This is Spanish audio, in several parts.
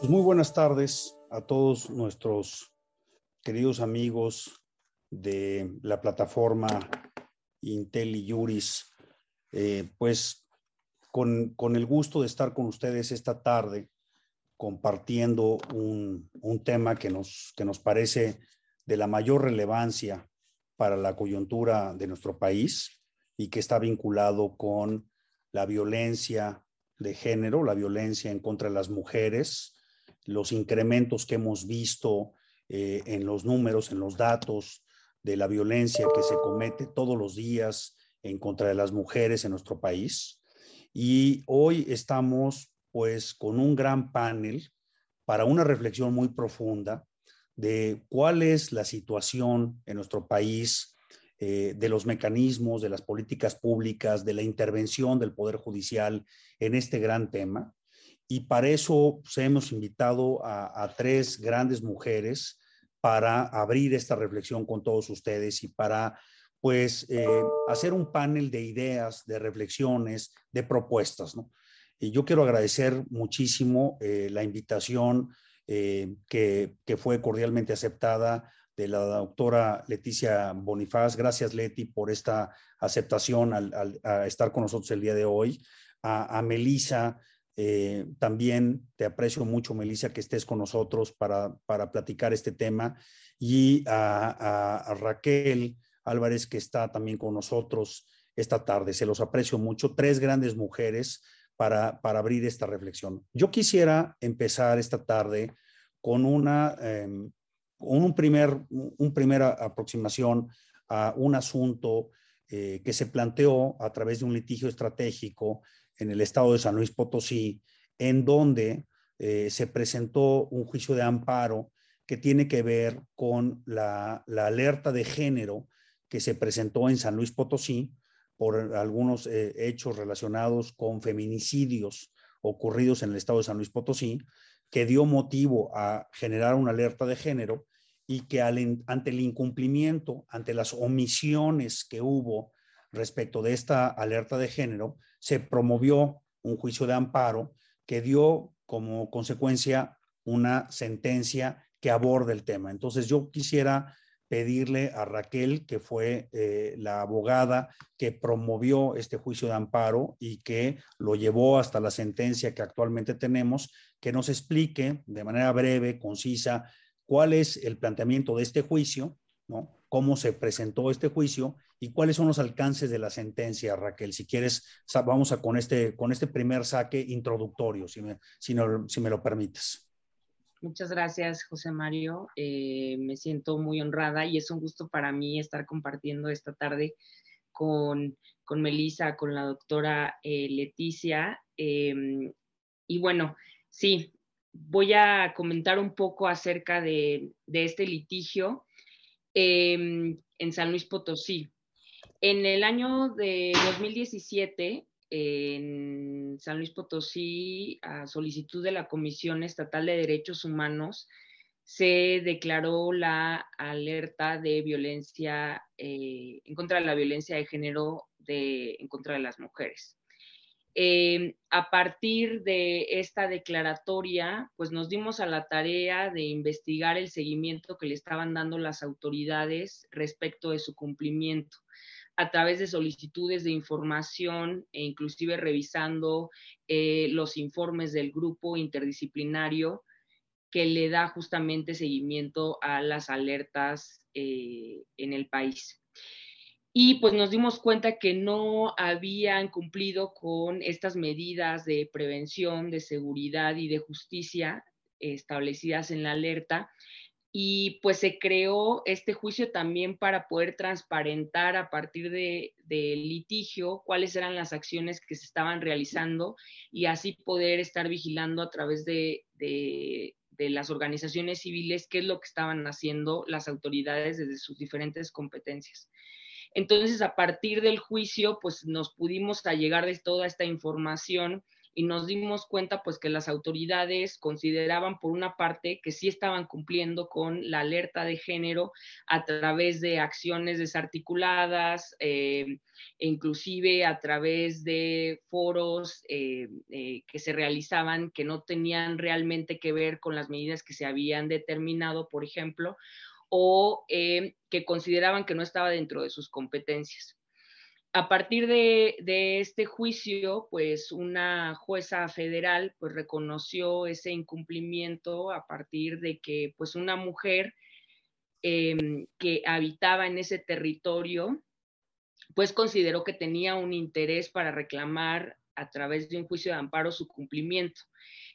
Pues muy buenas tardes a todos nuestros queridos amigos de la plataforma Intel y Juris. Eh, pues con, con, el gusto de estar con ustedes esta tarde compartiendo un, un tema que nos, que nos parece de la mayor relevancia para la coyuntura de nuestro país y que está vinculado con la violencia de género, la violencia en contra de las mujeres, los incrementos que hemos visto eh, en los números, en los datos de la violencia que se comete todos los días en contra de las mujeres en nuestro país. Y hoy estamos pues con un gran panel para una reflexión muy profunda de cuál es la situación en nuestro país, eh, de los mecanismos, de las políticas públicas, de la intervención del Poder Judicial en este gran tema. Y para eso pues, hemos invitado a, tres grandes mujeres para abrir esta reflexión con todos ustedes y para pues eh, hacer un panel de ideas, de reflexiones, de propuestas. Y yo quiero agradecer muchísimo eh, la invitación eh, que, que, fue cordialmente aceptada de la doctora Leticia Bonifaz. Gracias, Leti, por esta aceptación al, al, a estar con nosotros el día de hoy. A, a Melisa eh, también te aprecio mucho, Melissa, que estés con nosotros para, para platicar este tema. Y a, Raquel Álvarez, que está también con nosotros esta tarde. Se los aprecio mucho. Tres grandes mujeres para, para abrir esta reflexión. Yo quisiera empezar esta tarde con una, eh, un primer, un primera aproximación a un asunto eh, que se planteó a través de un litigio estratégico en el estado de San Luis Potosí, en donde eh, se presentó un juicio de amparo que tiene que ver con la, alerta de género que se presentó en San Luis Potosí por algunos eh, hechos relacionados con feminicidios ocurridos en el estado de San Luis Potosí, que dio motivo a generar una alerta de género y que ante el incumplimiento, ante las omisiones que hubo respecto de esta alerta de género, se promovió un juicio de amparo que dio como consecuencia una sentencia que aborda el tema. Entonces yo quisiera pedirle a Raquel, que fue eh, la abogada que promovió este juicio de amparo y que lo llevó hasta la sentencia que actualmente tenemos, que nos explique de manera breve, concisa, cuál es el planteamiento de este juicio, ¿no? Cómo se presentó este juicio y cuáles son los alcances de la sentencia, Raquel. Si quieres, vamos con este, con este primer saque introductorio, si me, si me lo permites. Muchas gracias, José Mario. Eh, me siento muy honrada y es un gusto para mí estar compartiendo esta tarde con, con Melissa, con la doctora eh, Leticia. Eh, y bueno, sí, voy a comentar un poco acerca de este litigio en San Luis Potosí. En el año de 2017, en San Luis Potosí, a solicitud de la Comisión Estatal de Derechos Humanos, se declaró la alerta de violencia eh, en contra de la violencia de género de, en contra de las mujeres. Eh, a partir de esta declaratoria, pues nos dimos a la tarea de investigar el seguimiento que le estaban dando las autoridades respecto de su cumplimiento a través de solicitudes de información e inclusive revisando eh, los informes del grupo interdisciplinario que le da justamente seguimiento a las alertas eh, en el país. Y pues nos dimos cuenta que no habían cumplido con estas medidas de prevención, de seguridad y de justicia establecidas en la alerta y pues se creó este juicio también para poder transparentar a partir del de litigio cuáles eran las acciones que se estaban realizando y así poder estar vigilando a través de, de, de las organizaciones civiles qué es lo que estaban haciendo las autoridades desde sus diferentes competencias. Entonces, a partir del juicio, pues nos pudimos allegar de toda esta información y nos dimos cuenta pues que las autoridades consideraban por una parte que sí estaban cumpliendo con la alerta de género a través de acciones desarticuladas, eh, e inclusive a través de foros eh, eh, que se realizaban que no tenían realmente que ver con las medidas que se habían determinado, por ejemplo, o que consideraban que no estaba dentro de sus competencias. A partir de, este juicio, pues una jueza federal pues reconoció ese incumplimiento a partir de que pues una mujer em, que habitaba en ese territorio pues consideró que tenía un interés para reclamar a través de un juicio de amparo su cumplimiento,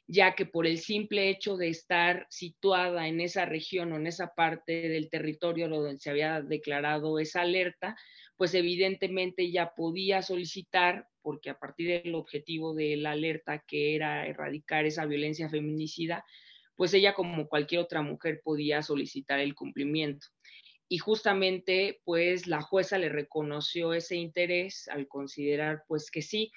ya que por el simple hecho de estar situada en esa región o en esa parte del territorio donde se había declarado esa alerta, pues evidentemente ya podía solicitar, porque a partir del objetivo de la alerta que era erradicar esa violencia feminicida, pues ella como cualquier otra mujer podía solicitar el cumplimiento. Y justamente pues la jueza le reconoció ese interés al considerar pues que sí,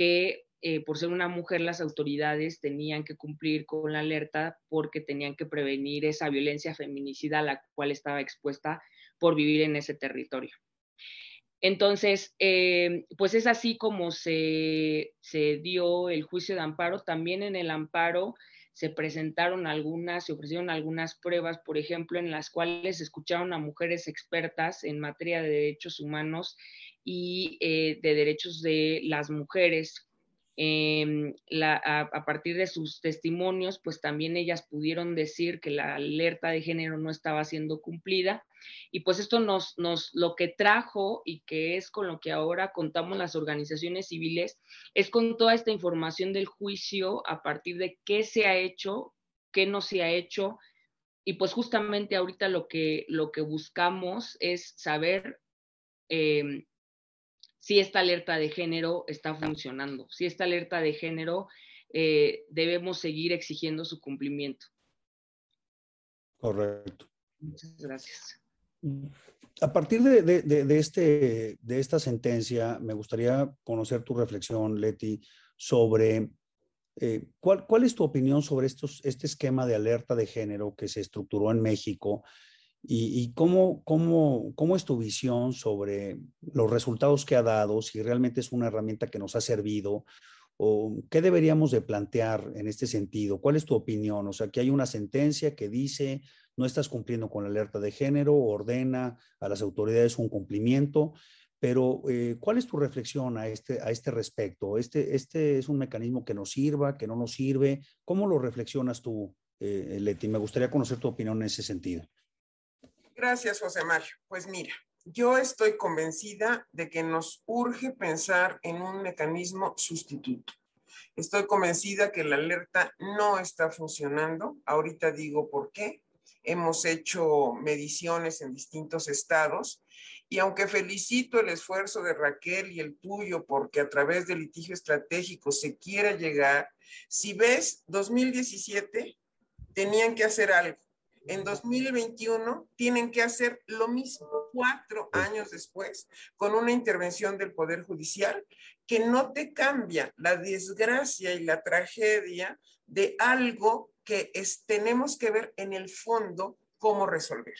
que eh, por ser una mujer las autoridades tenían que cumplir con la alerta porque tenían que prevenir esa violencia feminicida a la cual estaba expuesta por vivir en ese territorio. Entonces, eh, pues es así como se, dio el juicio de amparo. También en el amparo se presentaron algunas, se ofrecieron algunas pruebas, por ejemplo, en las cuales escucharon a mujeres expertas en materia de derechos humanos y eh, de derechos de las mujeres Em, a, partir de sus testimonios, pues también ellas pudieron decir que la alerta de género no estaba siendo cumplida. Y pues esto nos, nos, lo que trajo y que es con lo que ahora contamos las organizaciones civiles, es con toda esta información del juicio a partir de qué se ha hecho, qué no se ha hecho. Y pues justamente ahorita lo que, lo que buscamos es saber eh, si esta alerta de género está funcionando, si esta alerta de género eh, debemos seguir exigiendo su cumplimiento. Correcto. Muchas gracias. A partir de, este, de esta sentencia, me gustaría conocer tu reflexión, Leti, sobre eh, ¿cuál, ¿cuál, es tu opinión sobre estos, este esquema de alerta de género que se estructuró en México ¿Y, cómo, cómo, cómo, es tu visión sobre los resultados que ha dado, si realmente es una herramienta que nos ha servido o qué deberíamos de plantear en este sentido? ¿Cuál es tu opinión? O sea, que hay una sentencia que dice no estás cumpliendo con la alerta de género, ordena a las autoridades un cumplimiento, pero eh, ¿cuál es tu reflexión a este, a este respecto? ¿Este, ¿Este es un mecanismo que nos sirva, que no nos sirve? ¿Cómo lo reflexionas tú, eh, Leti? Me gustaría conocer tu opinión en ese sentido. Gracias, José Mario. Pues mira, yo estoy convencida de que nos urge pensar en un mecanismo sustituto. Estoy convencida que la alerta no está funcionando. Ahorita digo por qué. Hemos hecho mediciones en distintos estados y aunque felicito el esfuerzo de Raquel y el tuyo porque a través del litigio estratégico se quiera llegar, si ves 2017 tenían que hacer algo en 2021 tienen que hacer lo mismo cuatro años después con una intervención del Poder Judicial que no te cambia la desgracia y la tragedia de algo que tenemos que ver en el fondo cómo resolver.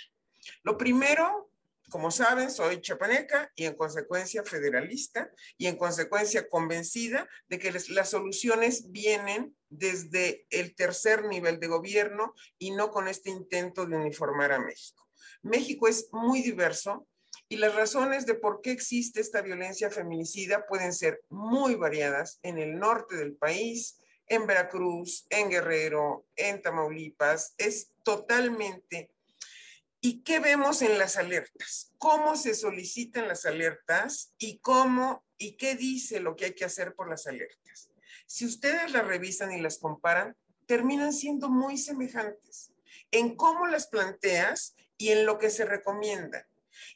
Lo primero como saben, soy chapaneca y en consecuencia federalista y en consecuencia convencida de que las soluciones vienen desde el tercer nivel de gobierno y no con este intento de uniformar a México. México es muy diverso y las razones de por qué existe esta violencia feminicida pueden ser muy variadas en el norte del país, en Veracruz, en Guerrero, en Tamaulipas. Es totalmente ¿Y qué vemos en las alertas? ¿Cómo se solicitan las alertas y cómo y qué dice lo que hay que hacer por las alertas? Si ustedes las revisan y las comparan, terminan siendo muy semejantes en cómo las planteas y en lo que se recomienda.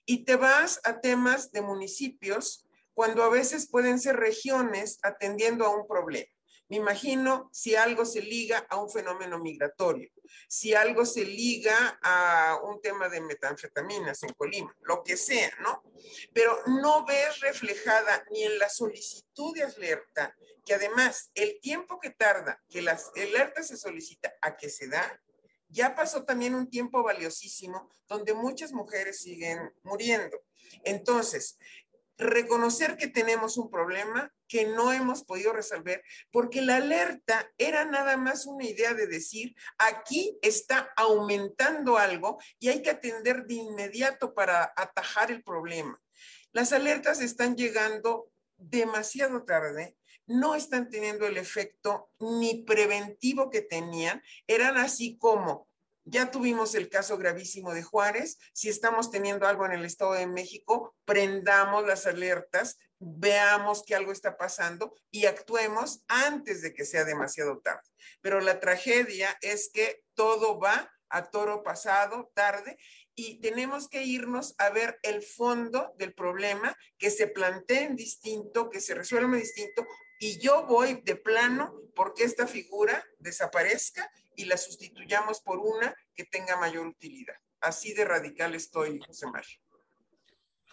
Y te vas a temas de municipios cuando a veces pueden ser regiones atendiendo a un problema. Me imagino si algo se liga a un fenómeno migratorio, si algo se liga a un tema de metanfetaminas en Colima, lo que sea, ¿no? Pero no ves reflejada ni en la solicitud de alerta, que además el tiempo que tarda que la alerta se solicita a que se da, ya pasó también un tiempo valiosísimo donde muchas mujeres siguen muriendo. Entonces, reconocer que tenemos un problema que no hemos podido resolver, porque la alerta era nada más una idea de decir, aquí está aumentando algo y hay que atender de inmediato para atajar el problema. Las alertas están llegando demasiado tarde, no están teniendo el efecto ni preventivo que tenían, eran así como ya tuvimos el caso gravísimo de Juárez. Si estamos teniendo algo en el Estado de México, prendamos las alertas, veamos que algo está pasando y actuemos antes de que sea demasiado tarde. Pero la tragedia es que todo va a toro pasado, tarde, y tenemos que irnos a ver el fondo del problema, que se planteen distinto, que se resuelva distinto, y yo voy de plano porque esta figura desaparezca y la sustituyamos por una que tenga mayor utilidad. Así de radical estoy, José Mario.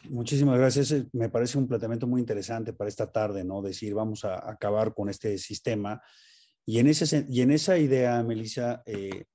Muchísimas gracias. Me parece un planteamiento muy interesante para esta tarde, ¿no? Decir, vamos a acabar con este sistema. Y en, ese, y en esa idea, Melissa, eh,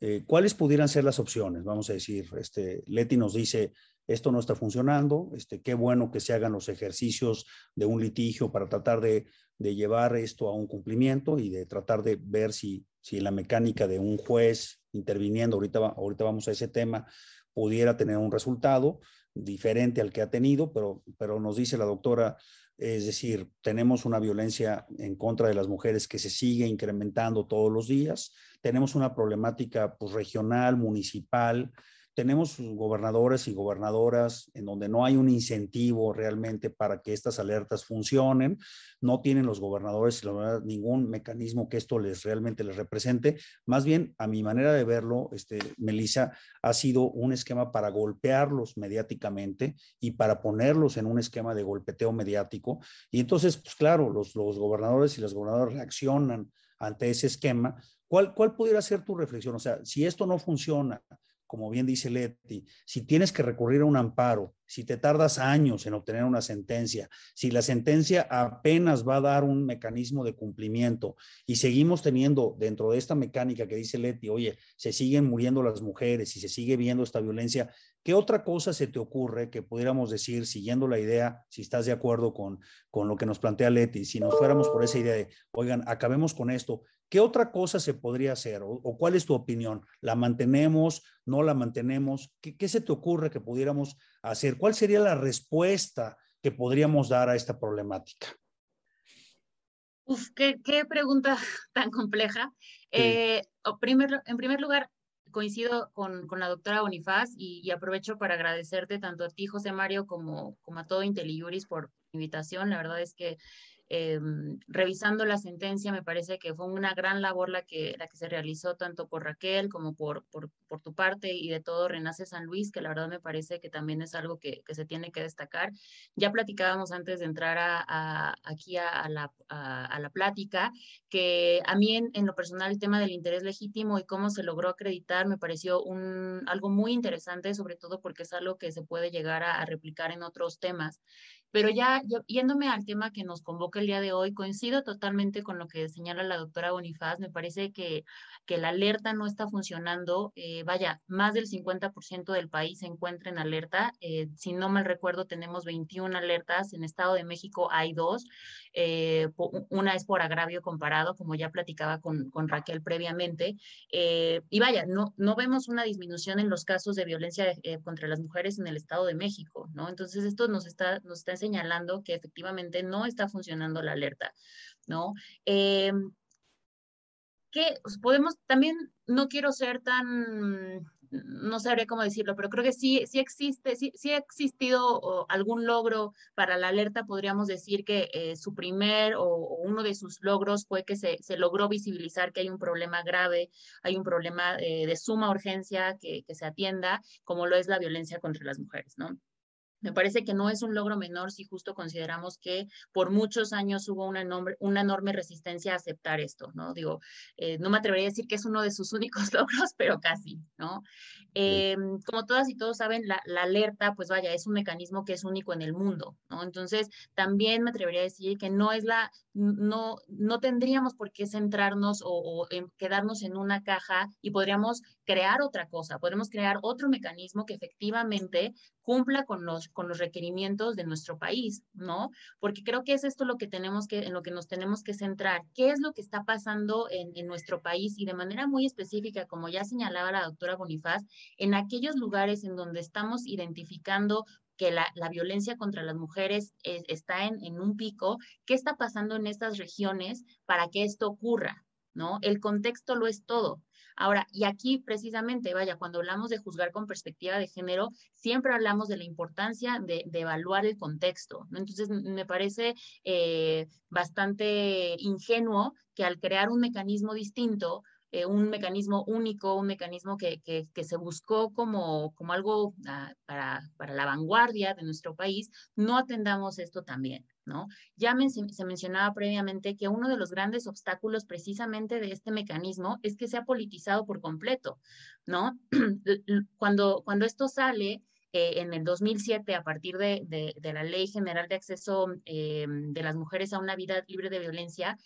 eh, ¿cuáles pudieran ser las opciones? Vamos a decir, este, Leti nos dice, esto no está funcionando, este, qué bueno que se hagan los ejercicios de un litigio para tratar de, de llevar esto a un cumplimiento y de tratar de ver si si la mecánica de un juez interviniendo, ahorita, ahorita vamos a ese tema, pudiera tener un resultado diferente al que ha tenido, pero, pero nos dice la doctora, es decir, tenemos una violencia en contra de las mujeres que se sigue incrementando todos los días, tenemos una problemática pues, regional, municipal, tenemos gobernadores y gobernadoras en donde no hay un incentivo realmente para que estas alertas funcionen, no tienen los gobernadores ningún mecanismo que esto les realmente les represente, más bien a mi manera de verlo, este Melissa ha sido un esquema para golpearlos mediáticamente y para ponerlos en un esquema de golpeteo mediático y entonces pues claro, los, los gobernadores y las gobernadoras reaccionan ante ese esquema. ¿Cuál, ¿Cuál pudiera ser tu reflexión? O sea, si esto no funciona, como bien dice Leti, si tienes que recurrir a un amparo, si te tardas años en obtener una sentencia, si la sentencia apenas va a dar un mecanismo de cumplimiento y seguimos teniendo dentro de esta mecánica que dice Leti, oye, se siguen muriendo las mujeres y se sigue viendo esta violencia, ¿qué otra cosa se te ocurre que pudiéramos decir, siguiendo la idea, si estás de acuerdo con, con lo que nos plantea Leti, si nos fuéramos por esa idea de, oigan, acabemos con esto, ¿Qué otra cosa se podría hacer o, cuál es tu opinión? ¿La mantenemos? ¿No la mantenemos? ¿Qué, se te ocurre que pudiéramos hacer? ¿Cuál sería la respuesta que podríamos dar a esta problemática? Uf, qué, pregunta tan compleja. Eh, en primer lugar, coincido con, la doctora Bonifaz y, aprovecho para agradecerte tanto a ti, José Mario, como, como a todo IntelliJuris por invitación. La verdad es que Em, revisando la sentencia, me parece que fue una gran labor la que, la que se realizó tanto por Raquel como por, por, por tu parte y de todo Renace San Luis, que la verdad me parece que también es algo que, que se tiene que destacar. Ya platicábamos antes de entrar a, aquí a, la, a, la plática, que a mí en, en, lo personal el tema del interés legítimo y cómo se logró acreditar me pareció un, algo muy interesante, sobre todo porque es algo que se puede llegar a, a replicar en otros temas. Pero ya yéndome al tema que nos convoca el día de hoy, coincido totalmente con lo que señala la doctora Bonifaz. Me parece que, que la alerta no está funcionando. Eh, vaya, más del 50% del país se encuentra en alerta. Eh, si no mal recuerdo, tenemos 21 alertas. En Estado de México hay dos. Eh, una es por agravio comparado, como ya platicaba con, con Raquel previamente. y vaya, no, no vemos una disminución en los casos de violencia contra las mujeres en el Estado de México, ¿no? Entonces, esto nos está, nos está señalando que efectivamente no está funcionando la alerta, ¿no? Eh, que podemos, también no quiero ser tan, no sabría cómo decirlo, pero creo que sí, sí existe, sí, sí ha existido algún logro para la alerta, podríamos decir que eh, su primer o, uno de sus logros fue que se, se, logró visibilizar que hay un problema grave, hay un problema eh, de suma urgencia que se atienda, como lo es la violencia contra las mujeres, ¿no? Me parece que no es un logro menor si justo consideramos que por muchos años hubo una enorme, una enorme resistencia a aceptar esto, ¿no? Digo, eh, no me atrevería a decir que es uno de sus únicos logros, pero casi, ¿no? Eh, como todas y todos saben, la, la, alerta, pues vaya, es un mecanismo que es único en el mundo, ¿no? Entonces, también me atrevería a decir que no es la, no, no tendríamos por qué centrarnos o, o en quedarnos en una caja y podríamos crear otra cosa, podemos crear otro mecanismo que efectivamente cumpla con los, con los requerimientos de nuestro país, ¿no? Porque creo que es esto lo que tenemos que, en lo que nos tenemos que centrar. ¿Qué es lo que está pasando en, nuestro país? Y de manera muy específica, como ya señalaba la doctora Bonifaz, en aquellos lugares en donde estamos identificando que la, la, violencia contra las mujeres es, está en, en, un pico, ¿qué está pasando en estas regiones para que esto ocurra? ¿No? El contexto lo es todo. Ahora, y aquí precisamente, vaya, cuando hablamos de juzgar con perspectiva de género, siempre hablamos de la importancia de, evaluar el contexto. Entonces, me parece eh, bastante ingenuo que al crear un mecanismo distinto, eh, un mecanismo único, un mecanismo que, se buscó como, algo para, para, la vanguardia de nuestro país, no atendamos esto también, ¿no? Ya se mencionaba previamente que uno de los grandes obstáculos precisamente de este mecanismo es que se ha politizado por completo, ¿no? cuando, cuando esto sale, eh, en el 2007, a partir de, la Ley General de Acceso eh, de las Mujeres a una Vida Libre de Violencia,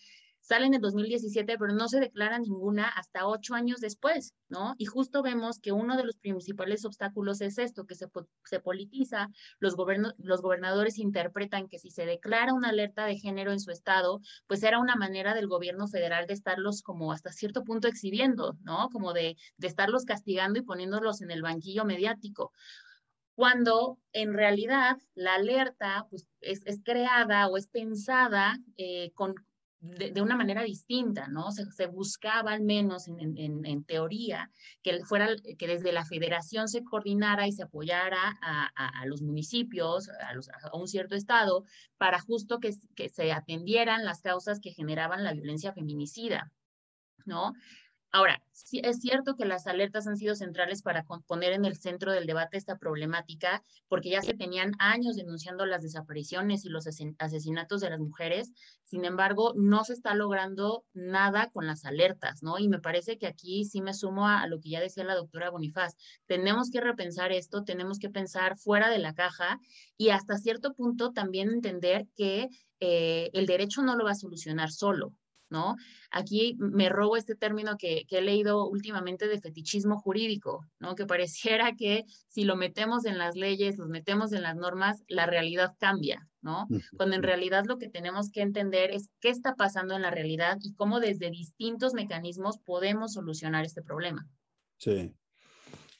sale en el 2017, pero no se declara ninguna hasta ocho años después, ¿no? Y justo vemos que uno de los principales obstáculos es esto, que se, se politiza, los, los gobernadores interpretan que si se declara una alerta de género en su estado, pues era una manera del gobierno federal de estarlos como hasta cierto punto exhibiendo, ¿no? Como de, de estarlos castigando y poniéndolos en el banquillo mediático cuando en realidad la alerta pues, es, es, creada o es pensada eh, con, de, una manera distinta, ¿no? Se, buscaba al menos en, en, en, teoría que fuera que desde la federación se coordinara y se apoyara a, a, los municipios, a, a, un cierto estado, para justo que, que se atendieran las causas que generaban la violencia feminicida, ¿no? Ahora, sí, es cierto que las alertas han sido centrales para poner en el centro del debate esta problemática, porque ya se tenían años denunciando las desapariciones y los asesinatos de las mujeres. Sin embargo, no se está logrando nada con las alertas, ¿no? Y me parece que aquí sí me sumo a, lo que ya decía la doctora Bonifaz. Tenemos que repensar esto, tenemos que pensar fuera de la caja y hasta cierto punto también entender que eh, el derecho no lo va a solucionar solo, ¿no? Aquí me robo este término que, que, he leído últimamente de fetichismo jurídico, ¿no? Que pareciera que si lo metemos en las leyes, los metemos en las normas, la realidad cambia, ¿no? Cuando en realidad lo que tenemos que entender es qué está pasando en la realidad y cómo desde distintos mecanismos podemos solucionar este problema. Sí.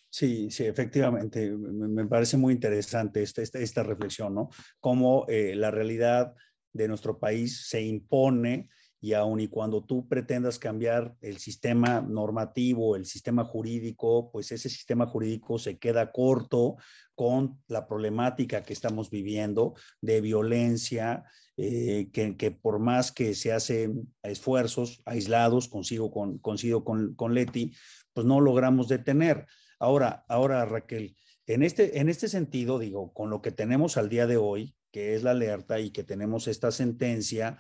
Sí, sí, efectivamente, me parece muy interesante esta, esta, esta reflexión, ¿no? Cómo eh, la realidad de nuestro país se impone y aun y cuando tú pretendas cambiar el sistema normativo, el sistema jurídico, pues ese sistema jurídico se queda corto con la problemática que estamos viviendo de violencia, eh, que, que, por más que se hacen esfuerzos aislados, consigo con, consigo con, con Leti, pues no logramos detener. Ahora, ahora Raquel, en este, en este sentido, digo, con lo que tenemos al día de hoy, que es la alerta y que tenemos esta sentencia,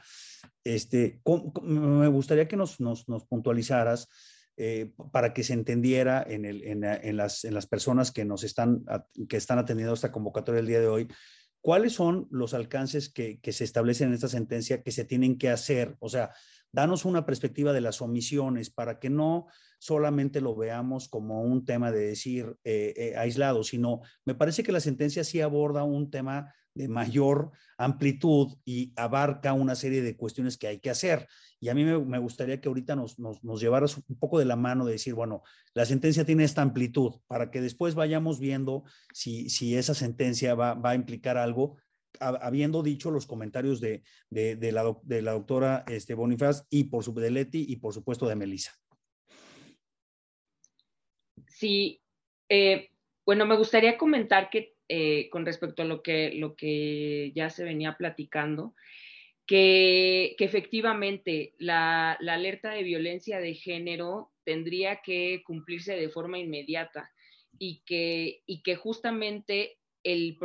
este, me gustaría que nos, puntualizaras eh, para que se entendiera en, las, personas que nos están, atendiendo esta convocatoria el día de hoy, cuáles son los alcances que, que, se establecen en esta sentencia que se tienen que hacer. O sea, danos una perspectiva de las omisiones para que no solamente lo veamos como un tema de decir eh, eh, aislado, sino me parece que la sentencia sí aborda un tema de mayor amplitud y abarca una serie de cuestiones que hay que hacer. Y a mí me, gustaría que ahorita nos, nos, nos, llevaras un poco de la mano de decir, bueno, la sentencia tiene esta amplitud para que después vayamos viendo si, si esa sentencia va, va a implicar algo, habiendo dicho los comentarios de, de, de, la, de la, doctora este, Bonifaz y por su de Leti y por supuesto de Melissa. Sí, eh, bueno, me gustaría comentar que eh, con respecto a lo que, lo que ya se venía platicando, que, que efectivamente la, la, alerta de violencia de género tendría que cumplirse de forma inmediata y que, y que justamente el,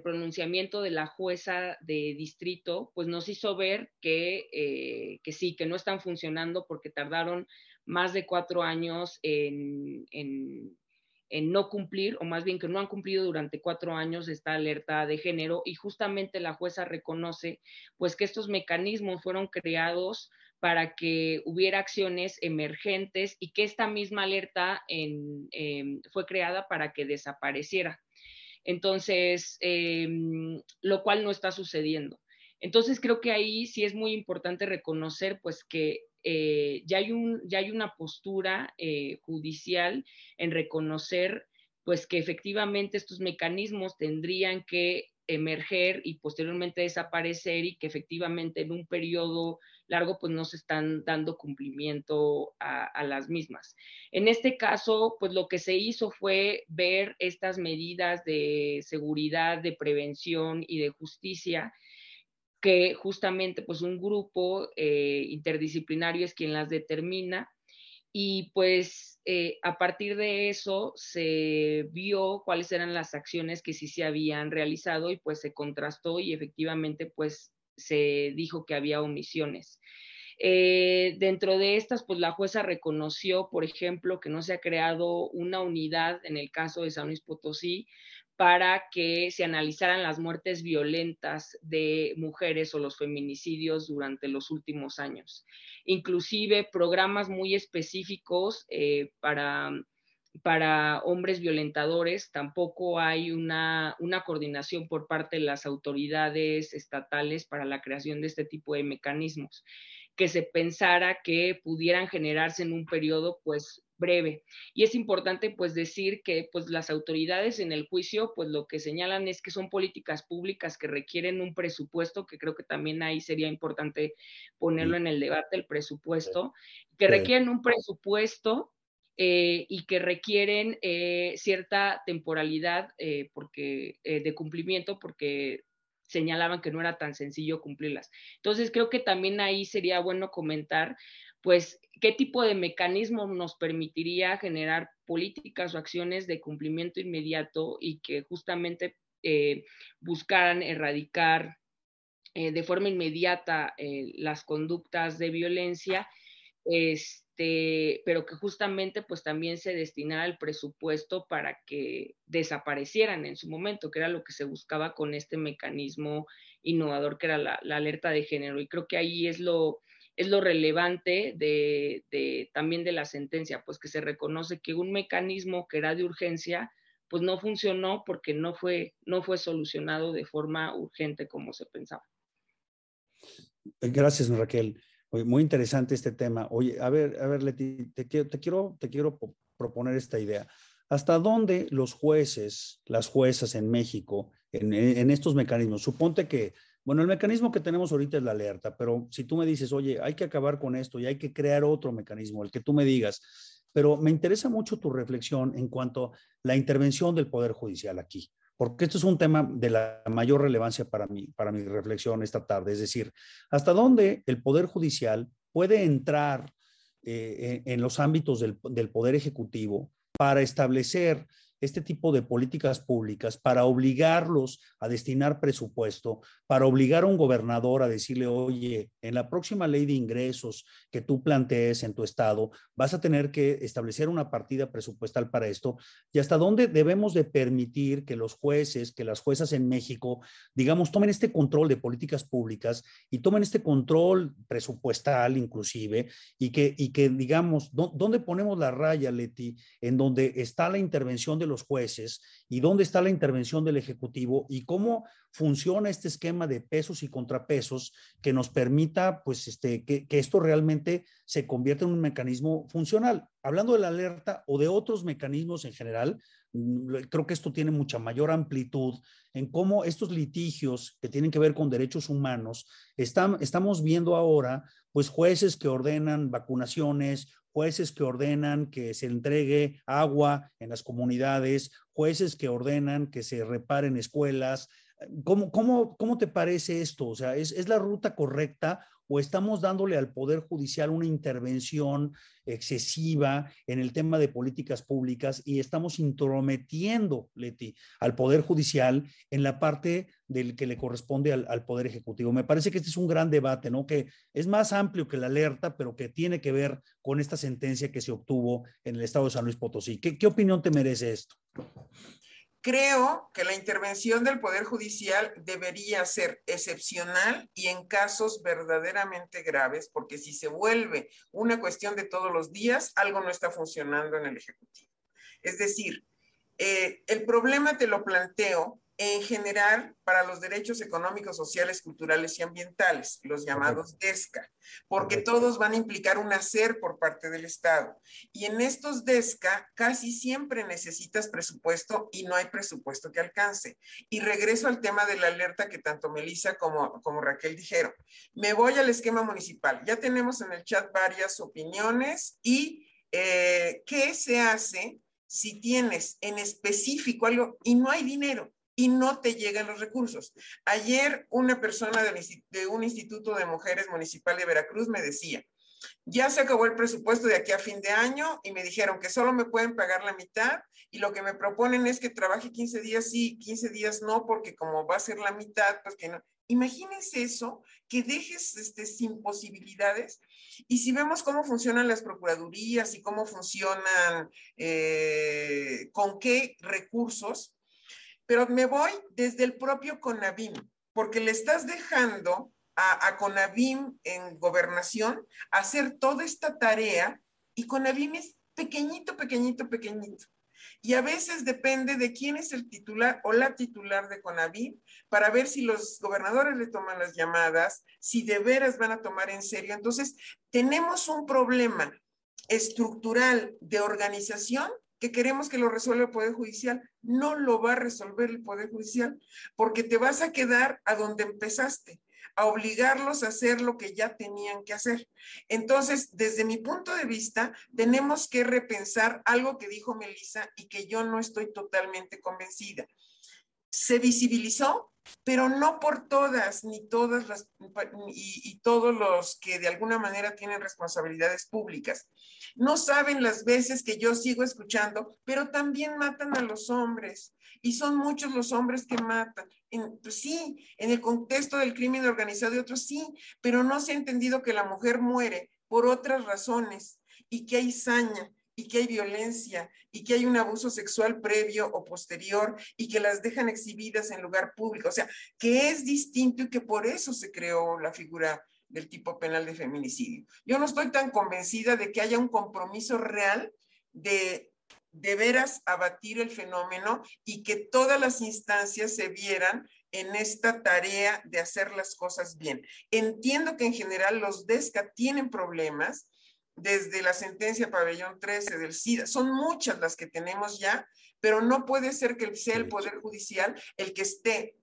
pronunciamiento de la jueza de distrito, pues nos hizo ver que, eh, que, sí, que no están funcionando porque tardaron más de cuatro años en, no cumplir, o más bien que no han cumplido durante cuatro años esta alerta de género, y justamente la jueza reconoce pues que estos mecanismos fueron creados para que hubiera acciones emergentes y que esta misma alerta en, em, fue creada para que desapareciera. Entonces, em, lo cual no está sucediendo. Entonces, creo que ahí sí es muy importante reconocer, pues, que eh, ya, hay ya hay una postura eh, judicial en reconocer, pues, que efectivamente estos mecanismos tendrían que emerger y posteriormente desaparecer y que efectivamente en un periodo largo pues no se están dando cumplimiento a, las mismas. En este caso, pues lo que se hizo fue ver estas medidas de seguridad, de prevención y de justicia que justamente pues un grupo eh, interdisciplinario es quien las determina y pues eh, a partir de eso se vio cuáles eran las acciones que sí se habían realizado y pues se contrastó y efectivamente pues se dijo que había omisiones. Eh, dentro de estas, pues la jueza reconoció, por ejemplo, que no se ha creado una unidad en el caso de San Luis Potosí para que se analizaran las muertes violentas de mujeres o los feminicidios durante los últimos años. Inclusive programas muy específicos eh, para para hombres violentadores, tampoco hay una, una, coordinación por parte de las autoridades estatales para la creación de este tipo de mecanismos, que se pensara que pudieran generarse en un periodo pues breve. Y es importante pues decir que pues las autoridades en el juicio pues lo que señalan es que son políticas públicas que requieren un presupuesto, que creo que también ahí sería importante ponerlo en el debate, el presupuesto, que requieren un presupuesto eh, y que requieren eh, cierta temporalidad eh, porque, de cumplimiento porque señalaban que no era tan sencillo cumplirlas. Entonces, creo que también ahí sería bueno comentar, pues, qué tipo de mecanismo nos permitiría generar políticas o acciones de cumplimiento inmediato y que justamente buscaran erradicar de forma inmediata las conductas de violencia. Este, pero que justamente pues también se destinara el presupuesto para que desaparecieran en su momento, que era lo que se buscaba con este mecanismo innovador que era la, alerta de género. Y creo que ahí es lo, es lo relevante de, de, también de la sentencia, pues que se reconoce que un mecanismo que era de urgencia, pues no funcionó porque no fue, no fue solucionado de forma urgente como se pensaba. Gracias, Raquel muy interesante este tema. Oye, a ver, a ver, Leti, te quiero, te quiero, te quiero proponer esta idea. ¿Hasta dónde los jueces, las juezas en México, en, en, estos mecanismos? Suponte que, bueno, el mecanismo que tenemos ahorita es la alerta, pero si tú me dices, oye, hay que acabar con esto y hay que crear otro mecanismo, el que tú me digas, pero me interesa mucho tu reflexión en cuanto a la intervención del Poder Judicial aquí porque esto es un tema de la mayor relevancia para mí, para mi reflexión esta tarde, es decir, hasta dónde el Poder Judicial puede entrar eh, en, los ámbitos del, del Poder Ejecutivo para establecer este tipo de políticas públicas para obligarlos a destinar presupuesto, para obligar a un gobernador a decirle, oye, en la próxima ley de ingresos que tú plantees en tu estado, vas a tener que establecer una partida presupuestal para esto, y hasta dónde debemos de permitir que los jueces, que las juezas en México, digamos, tomen este control de políticas públicas y tomen este control presupuestal inclusive, y que, y que digamos, ¿dónde ponemos la raya, Leti, en donde está la intervención de los jueces y dónde está la intervención del Ejecutivo y cómo funciona este esquema de pesos y contrapesos que nos permita, pues, este, que, que esto realmente se convierta en un mecanismo funcional. Hablando de la alerta o de otros mecanismos en general, mm, creo que esto tiene mucha mayor amplitud en cómo estos litigios que tienen que ver con derechos humanos, están, estamos viendo ahora, pues, jueces que ordenan vacunaciones, jueces que ordenan que se entregue agua en las comunidades, jueces que ordenan que se reparen escuelas, ¿cómo, cómo, cómo te parece esto? O sea, ¿es, ¿es la ruta correcta o estamos dándole al Poder Judicial una intervención excesiva en el tema de políticas públicas y estamos intrometiendo, Leti, al Poder Judicial en la parte del que le corresponde al, al, Poder Ejecutivo. Me parece que este es un gran debate, ¿no? Que es más amplio que la alerta, pero que tiene que ver con esta sentencia que se obtuvo en el estado de San Luis Potosí. ¿Qué, qué opinión te merece esto? Creo que la intervención del Poder Judicial debería ser excepcional y en casos verdaderamente graves, porque si se vuelve una cuestión de todos los días, algo no está funcionando en el Ejecutivo. Es decir, eh, el problema te lo planteo en general para los derechos económicos, sociales, culturales y ambientales, los llamados DESCA, porque todos van a implicar un hacer por parte del Estado. Y en estos DESCA casi siempre necesitas presupuesto y no hay presupuesto que alcance. Y regreso al tema de la alerta que tanto Melissa como, como Raquel dijeron. Me voy al esquema municipal. Ya tenemos en el chat varias opiniones y eh, qué se hace si tienes en específico algo y no hay dinero y no te llegan los recursos. Ayer una persona de, un instituto de mujeres municipal de Veracruz me decía, ya se acabó el presupuesto de aquí a fin de año y me dijeron que solo me pueden pagar la mitad y lo que me proponen es que trabaje 15 días sí, 15 días no, porque como va a ser la mitad, pues que no. Imagínense eso, que dejes este, sin posibilidades. Y si vemos cómo funcionan las procuradurías y cómo funcionan, eh, con qué recursos, pero me voy desde el propio CONAVIM, porque le estás dejando a, a CONAVIM en gobernación hacer toda esta tarea y CONAVIM es pequeñito, pequeñito, pequeñito. Y a veces depende de quién es el titular o la titular de CONAVIM para ver si los gobernadores le toman las llamadas, si de veras van a tomar en serio. Entonces, tenemos un problema estructural de organización que queremos que lo resuelva el Poder Judicial. No lo va a resolver el Poder Judicial porque te vas a quedar a donde empezaste, a obligarlos a hacer lo que ya tenían que hacer. Entonces, desde mi punto de vista, tenemos que repensar algo que dijo Melissa y que yo no estoy totalmente convencida. Se visibilizó pero no por todas, ni todas las, y, todos los que de alguna manera tienen responsabilidades públicas. No saben las veces que yo sigo escuchando, pero también matan a los hombres, y son muchos los hombres que matan. En, pues sí, en el contexto del crimen organizado y otros sí, pero no se ha entendido que la mujer muere por otras razones y que hay saña y que hay violencia y que hay un abuso sexual previo o posterior y que las dejan exhibidas en lugar público. O sea, que es distinto y que por eso se creó la figura del tipo penal de feminicidio. Yo no estoy tan convencida de que haya un compromiso real de de veras abatir el fenómeno y que todas las instancias se vieran en esta tarea de hacer las cosas bien. Entiendo que en general los DESCA tienen problemas, desde la sentencia pabellón 13 del SIDA. Son muchas las que tenemos ya, pero no puede ser que sea el Poder Judicial el que esté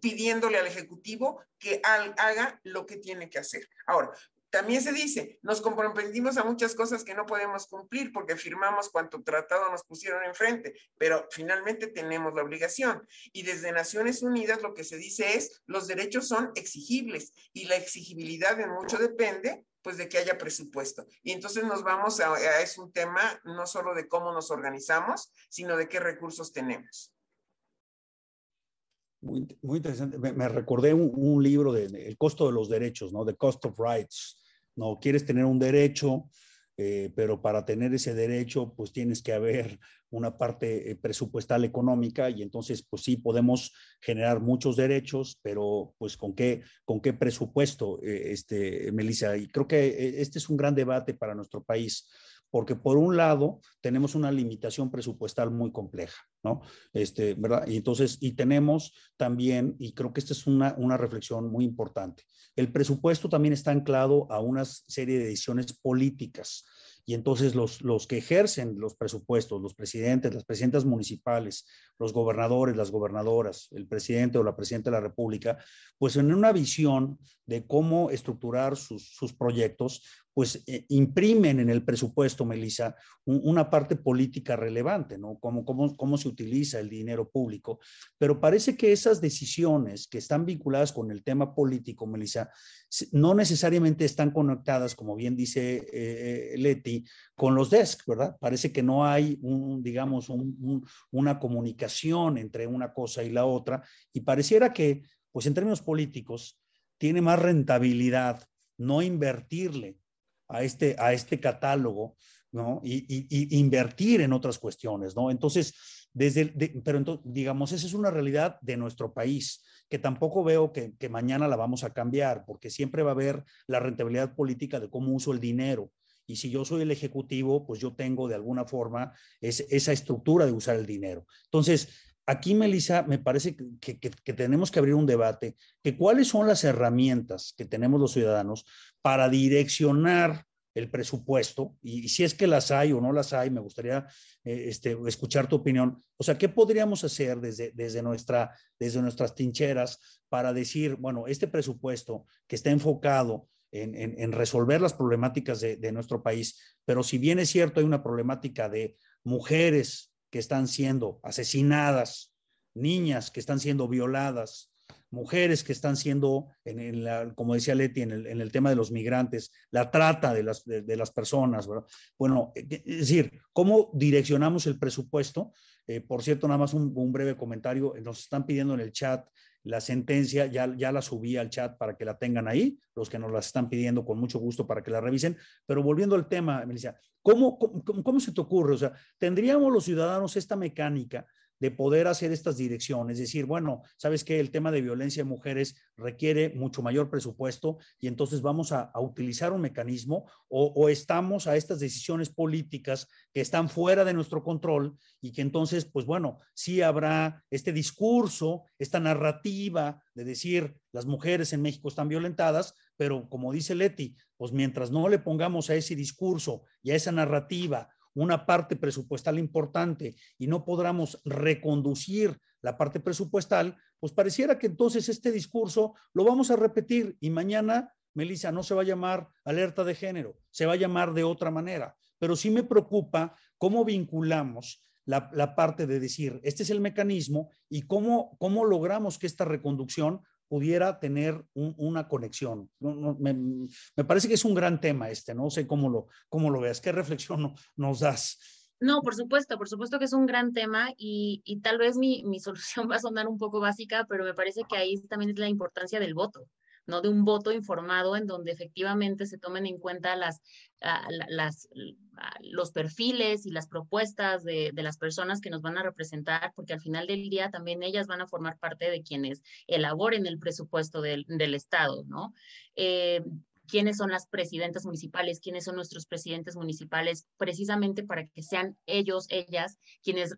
pidiéndole al Ejecutivo que haga lo que tiene que hacer. Ahora, también se dice, nos comprometimos a muchas cosas que no podemos cumplir porque firmamos cuanto tratado nos pusieron enfrente, pero finalmente tenemos la obligación. Y desde Naciones Unidas lo que se dice es, los derechos son exigibles y la exigibilidad en mucho depende pues de que haya presupuesto. Y entonces nos vamos a, es un tema no solo de cómo nos organizamos, sino de qué recursos tenemos. Muy, muy interesante. Me, recordé un, un, libro de, de, El costo de los derechos, ¿no? The Cost of Rights. No quieres tener un derecho, eh, pero para tener ese derecho, pues tienes que haber una parte eh, presupuestal económica y entonces, pues sí, podemos generar muchos derechos, pero pues con qué, con qué presupuesto, eh, este, Melissa. Y creo que este es un gran debate para nuestro país porque por un lado tenemos una limitación presupuestal muy compleja, ¿no? Este, ¿verdad? Y entonces, y tenemos también, y creo que esta es una, una reflexión muy importante, el presupuesto también está anclado a una serie de decisiones políticas. Y entonces los, los que ejercen los presupuestos, los presidentes, las presidentas municipales, los gobernadores, las gobernadoras, el presidente o la presidenta de la República, pues en una visión de cómo estructurar sus, sus proyectos, pues eh, imprimen en el presupuesto, Melissa, una parte política relevante, ¿no? Cómo, cómo, cómo se utiliza el dinero público. Pero parece que esas decisiones que están vinculadas con el tema político, Melissa, no necesariamente están conectadas, como bien dice eh, eh, Leti, con los desks, ¿verdad? Parece que no hay, un, digamos, una comunicación entre una cosa y la otra, y pareciera que, pues en términos políticos, tiene más rentabilidad no invertirle a este, a este catálogo, ¿no? Y, invertir en otras cuestiones, ¿no? Entonces, desde, pero entonces, digamos, esa es una realidad de nuestro país, que tampoco veo que, mañana la vamos a cambiar, porque siempre va a haber la rentabilidad política de cómo uso el dinero. Y si yo soy el ejecutivo, pues yo tengo de alguna forma esa estructura de usar el dinero. Entonces, aquí, Melissa, me parece que, tenemos que abrir un debate, que cuáles son las herramientas que tenemos los ciudadanos para direccionar el presupuesto, y, si es que las hay o no las hay, me gustaría eh, este, escuchar tu opinión. O sea, ¿qué podríamos hacer desde, desde, nuestra, desde nuestras tincheras para decir, bueno, este presupuesto que está enfocado en, resolver las problemáticas de nuestro país, pero si bien es cierto, hay una problemática de mujeres que están siendo asesinadas, niñas que están siendo violadas, mujeres que están siendo, en, como decía Leti, en el, tema de los migrantes, la trata de las, de, las personas. Bueno, eh, es decir, ¿cómo direccionamos el presupuesto? Eh, por cierto, nada más un, breve comentario, nos están pidiendo en el chat la sentencia, ya, ya la subí al chat para que la tengan ahí, los que nos la están pidiendo con mucho gusto para que la revisen, pero volviendo al tema, Melissa, ¿cómo, cómo, se te ocurre? O sea, ¿tendríamos los ciudadanos esta mecánica de poder hacer estas direcciones, es decir, bueno, sabes que el tema de violencia de mujeres requiere mucho mayor presupuesto y entonces vamos a, utilizar un mecanismo o, estamos a estas decisiones políticas que están fuera de nuestro control y que entonces, pues bueno, sí habrá este discurso, esta narrativa de decir las mujeres en México están violentadas, pero como dice Leti, pues mientras no le pongamos a ese discurso y a esa narrativa una parte presupuestal importante y no podamos reconducir la parte presupuestal, pues pareciera que entonces este discurso lo vamos a repetir y mañana, Melissa, no se va a llamar alerta de género, se va a llamar de otra manera. Pero sí me preocupa cómo vinculamos la, parte de decir, este es el mecanismo y cómo, cómo logramos que esta reconducción pudiera tener una conexión. me, parece que es un gran tema este, no sé cómo lo, cómo lo veas, qué reflexión nos das. No, por supuesto, por supuesto que es un gran tema y, y tal vez mi, mi, solución va a sonar un poco básica, pero me parece que ahí también es la importancia del voto. ¿No? De un voto informado en donde efectivamente se tomen en cuenta las, ah, ah, los perfiles y las propuestas de, de, las personas que nos van a representar, porque al final del día también ellas van a formar parte de quienes elaboren el presupuesto del, del Estado, ¿no? Eh, quiénes son las presidentas municipales, quiénes son nuestros presidentes municipales, precisamente para que sean ellos, ellas, quienes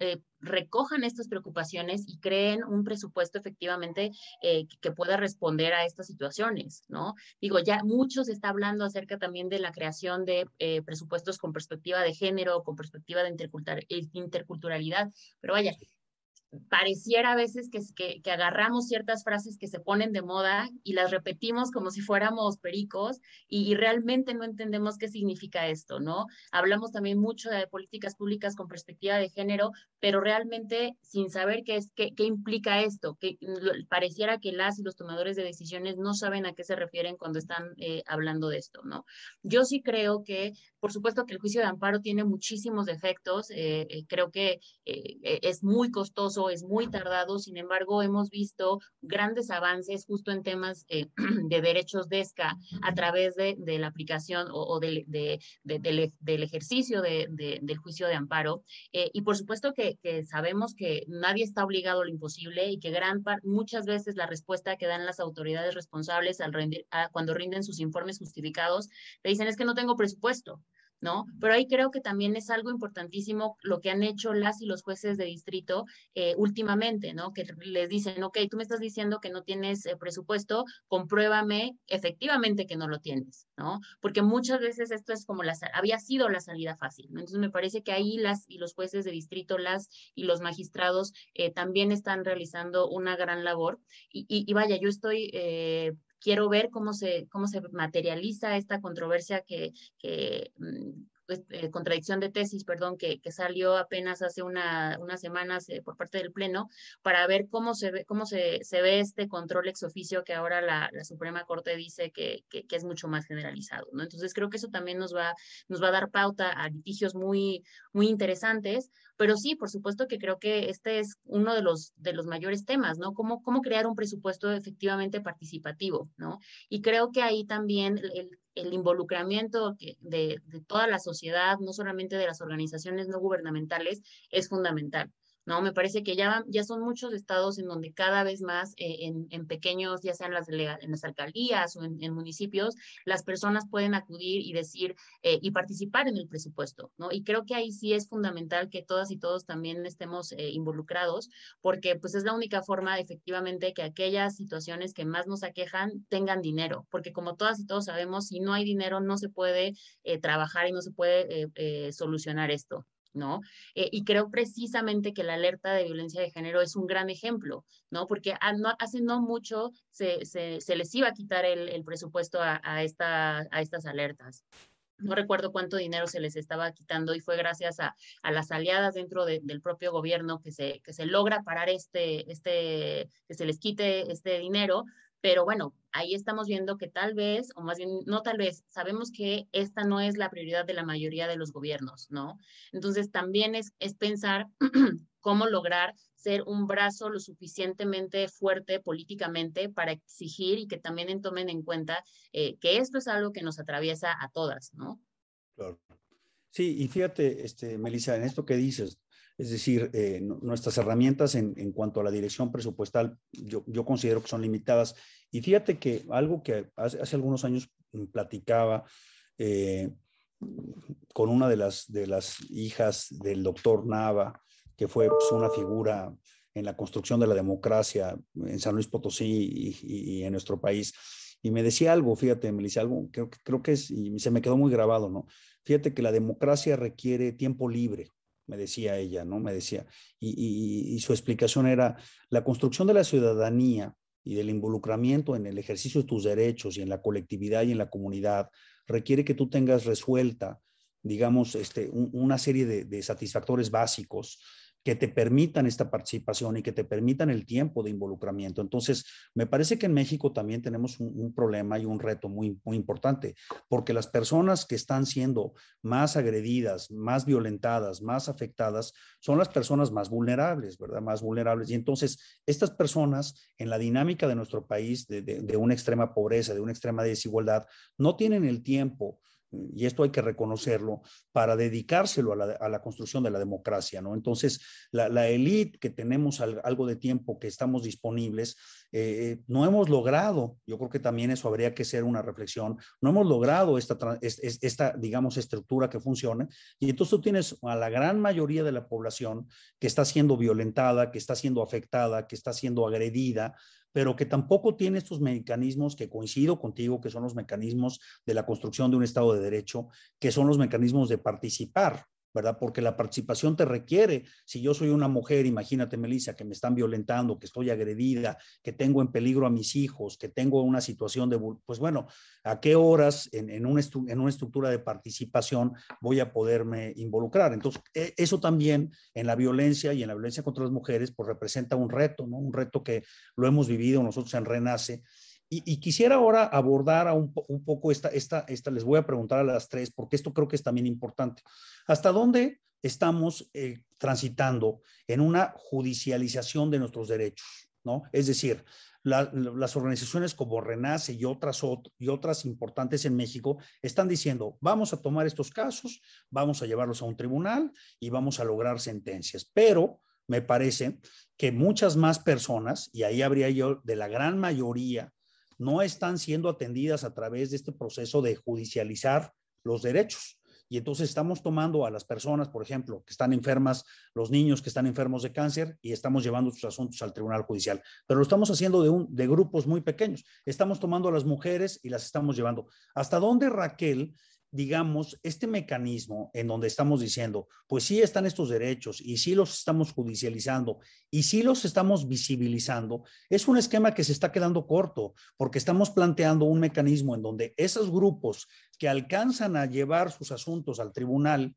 eh, recojan estas preocupaciones y creen un presupuesto efectivamente eh, que pueda responder a estas situaciones, ¿no? Digo, ya mucho se está hablando acerca también de la creación de eh, presupuestos con perspectiva de género, con perspectiva de interculturalidad, pero vaya, pareciera a veces que, que, agarramos ciertas frases que se ponen de moda y las repetimos como si fuéramos pericos y, realmente no entendemos qué significa esto, ¿no? Hablamos también mucho de políticas públicas con perspectiva de género, pero realmente sin saber qué, es, qué, qué implica esto, que pareciera que las y los tomadores de decisiones no saben a qué se refieren cuando están eh, hablando de esto, ¿no? Yo sí creo que, por supuesto que el juicio de amparo tiene muchísimos defectos, eh, eh, creo que es muy es muy tardado, sin embargo, hemos visto grandes avances justo en temas eh, de derechos de ESCA a través de, la aplicación o, del, ejercicio del juicio de amparo. Eh, y por supuesto que, sabemos que nadie está obligado a lo imposible y que gran muchas veces la respuesta que dan las autoridades responsables al cuando rinden sus informes justificados, le dicen es que no tengo presupuesto. ¿No? Pero ahí creo que también es algo importantísimo lo que han hecho las y los jueces de distrito eh, últimamente, ¿no? Que les dicen, ok, tú me estás diciendo que no tienes eh, presupuesto, compruébame efectivamente que no lo tienes, ¿no? Porque muchas veces esto es como la, había sido la salida fácil. Entonces me parece que ahí las y los jueces de distrito, las y los magistrados eh, también están realizando una gran labor y, y, vaya, yo estoy quiero ver cómo se, cómo se materializa esta controversia que, que mm, pues, eh, contradicción de tesis, perdón, que, salió apenas hace una, unas semanas eh, por parte del Pleno, para ver cómo se ve, cómo se, se ve este control ex oficio que ahora la, la Suprema Corte dice que, que, que, es mucho más generalizado, ¿no? Entonces creo que eso también nos va, nos va a dar pauta a litigios muy, muy interesantes, pero sí, por supuesto que creo que este es uno de los, de los mayores temas, ¿no? Cómo, cómo crear un presupuesto efectivamente participativo, ¿no? Y creo que ahí también el, el involucramiento de, de, toda la sociedad, no solamente de las organizaciones no gubernamentales, es fundamental. ¿No? Me parece que ya, ya son muchos estados en donde cada vez más eh, en, en, pequeños, ya sean las, en las alcaldías o en, municipios, las personas pueden acudir y decir eh, y participar en el presupuesto, ¿no? Y creo que ahí sí es fundamental que todas y todos también estemos eh, involucrados, porque pues es la única forma efectivamente que aquellas situaciones que más nos aquejan tengan dinero, porque como todas y todos sabemos, si no hay dinero no se puede trabajar y no se puede solucionar esto. Eh, y creo precisamente que la alerta de violencia de género es un gran ejemplo, ¿no? Porque no, hace no mucho se, les iba a quitar el, presupuesto a, a, esta, a estas alertas. No recuerdo cuánto dinero se les estaba quitando y fue gracias a, las aliadas dentro de, del propio gobierno que se, que se logra parar este, este, que se les quite este dinero, pero bueno, ahí estamos viendo que tal vez, o más bien no tal vez, sabemos que esta no es la prioridad de la mayoría de los gobiernos, ¿no? Entonces también es, es pensar cómo lograr ser un brazo lo suficientemente fuerte políticamente para exigir y que también tomen en cuenta eh, que esto es algo que nos atraviesa a todas, ¿no? Claro. Sí, y fíjate, este, Melissa, en esto que dices, es decir, eh, nuestras herramientas en, cuanto a la dirección presupuestal, yo, considero que son limitadas. Y fíjate que algo que hace, algunos años platicaba eh, con una de las, hijas del doctor Nava, que fue pues, una figura en la construcción de la democracia en San Luis Potosí y en nuestro país. Y me decía algo, fíjate, me decía algo, creo, creo que es, y se me quedó muy grabado, ¿no? Fíjate que la democracia requiere tiempo libre me decía ella, ¿no? Me decía, y, y, su explicación era, la construcción de la ciudadanía y del involucramiento en el ejercicio de tus derechos y en la colectividad y en la comunidad requiere que tú tengas resuelta, digamos, este, un, una serie de, de satisfactores básicos que te permitan esta participación y que te permitan el tiempo de involucramiento. Entonces, me parece que en México también tenemos un, problema y un reto muy, importante, porque las personas que están siendo más agredidas, más violentadas, más afectadas, son las personas más vulnerables, ¿verdad? Más vulnerables. Y entonces, estas personas en la dinámica de nuestro país, de una extrema pobreza, de una extrema desigualdad, no tienen el tiempo y esto hay que reconocerlo, para dedicárselo a la, construcción de la democracia, ¿no? Entonces, la, la élite que tenemos al, algo de tiempo que estamos disponibles, eh, no hemos logrado, yo creo que también eso habría que ser una reflexión, no hemos logrado esta, esta digamos, estructura que funcione, y entonces tú tienes a la gran mayoría de la población que está siendo violentada, que está siendo afectada, que está siendo agredida, pero que tampoco tiene estos mecanismos que coincido contigo, que son los mecanismos de la construcción de un Estado de Derecho, que son los mecanismos de participar, ¿verdad? Porque la participación te requiere, si yo soy una mujer, imagínate, Melissa, que me están violentando, que estoy agredida, que tengo en peligro a mis hijos, que tengo una situación de, pues bueno, ¿a qué horas en, en, una, en una estructura de participación voy a poderme involucrar? Entonces, e, eso también en la violencia y en la violencia contra las mujeres, pues representa un reto, ¿no? Un reto que lo hemos vivido nosotros en Renace y, quisiera ahora abordar a un, poco esta, esta, esta, les voy a preguntar a las tres, porque esto creo que es también importante. ¿Hasta dónde estamos eh, transitando en una judicialización de nuestros derechos? ¿no? Es decir, la, las organizaciones como Renace y otras, y otras importantes en México están diciendo, vamos a tomar estos casos, vamos a llevarlos a un tribunal y vamos a lograr sentencias. Pero me parece que muchas más personas, y ahí habría yo de la gran mayoría no están siendo atendidas a través de este proceso de judicializar los derechos. Y entonces estamos tomando a las personas, por ejemplo, que están enfermas, los niños que están enfermos de cáncer, y estamos llevando sus asuntos al Tribunal Judicial. Pero lo estamos haciendo de, grupos muy pequeños. Estamos tomando a las mujeres y las estamos llevando. ¿Hasta dónde, Raquel, digamos, este mecanismo en donde estamos diciendo, pues sí están estos derechos y sí los estamos judicializando y sí los estamos visibilizando, es un esquema que se está quedando corto porque estamos planteando un mecanismo en donde esos grupos que alcanzan a llevar sus asuntos al tribunal,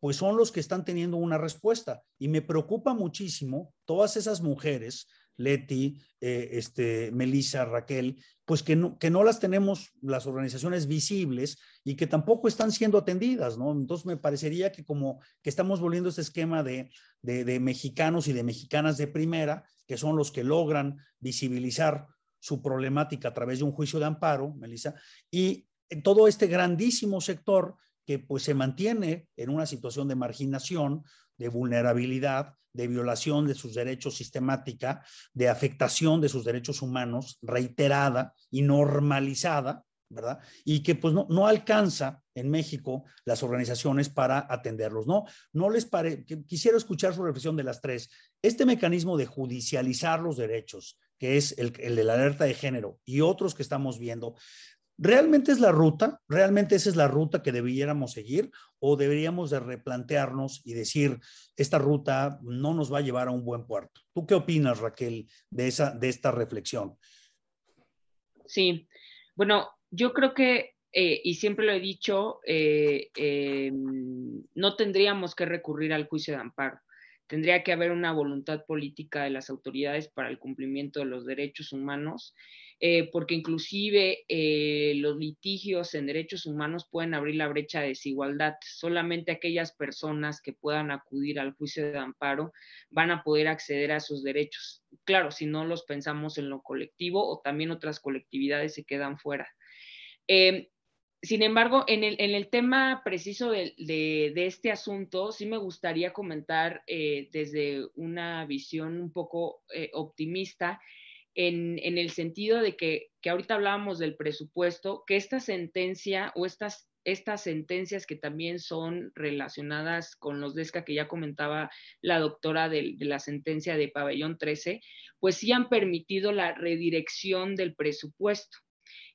pues son los que están teniendo una respuesta. Y me preocupa muchísimo todas esas mujeres Leti, eh, este, Melissa, Raquel, pues que no, que no las tenemos las organizaciones visibles y que tampoco están siendo atendidas, ¿no? Entonces me parecería que como que estamos volviendo este esquema de, de, de mexicanos y de mexicanas de primera, que son los que logran visibilizar su problemática a través de un juicio de amparo, Melissa, y todo este grandísimo sector que pues se mantiene en una situación de marginación, de vulnerabilidad, de violación de sus derechos sistemática, de afectación de sus derechos humanos reiterada y normalizada, ¿verdad? Y que pues no, no alcanza en México las organizaciones para atenderlos, ¿no? No les pare, quisiera escuchar su reflexión de las tres. Este mecanismo de judicializar los derechos, que es el, el de la alerta de género y otros que estamos viendo, ¿Realmente es la ruta? ¿Realmente esa es la ruta que debiéramos seguir? ¿O deberíamos de replantearnos y decir, esta ruta no nos va a llevar a un buen puerto? ¿Tú qué opinas, Raquel, de, esa, de esta reflexión? Sí, bueno, yo creo que, eh, y siempre lo he dicho, eh, eh, no tendríamos que recurrir al juicio de amparo. Tendría que haber una voluntad política de las autoridades para el cumplimiento de los derechos humanos eh, porque inclusive eh, los litigios en derechos humanos pueden abrir la brecha de desigualdad. Solamente aquellas personas que puedan acudir al juicio de amparo van a poder acceder a sus derechos. Claro, si no los pensamos en lo colectivo o también otras colectividades se quedan fuera. Eh, sin embargo, en el, tema preciso de, este asunto, sí me gustaría comentar desde una visión un poco optimista en, el sentido de que, que, ahorita hablábamos del presupuesto, que esta sentencia o estas, estas sentencias que también son relacionadas con los DESCA que ya comentaba la doctora de, la sentencia de pabellón 13, pues sí han permitido la redirección del presupuesto.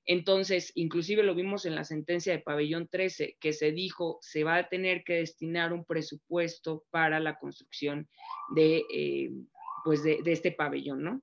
Entonces, inclusive lo vimos en la sentencia de pabellón 13, que se dijo se va a tener que destinar un presupuesto para la construcción de, eh, pues de, este pabellón, ¿no?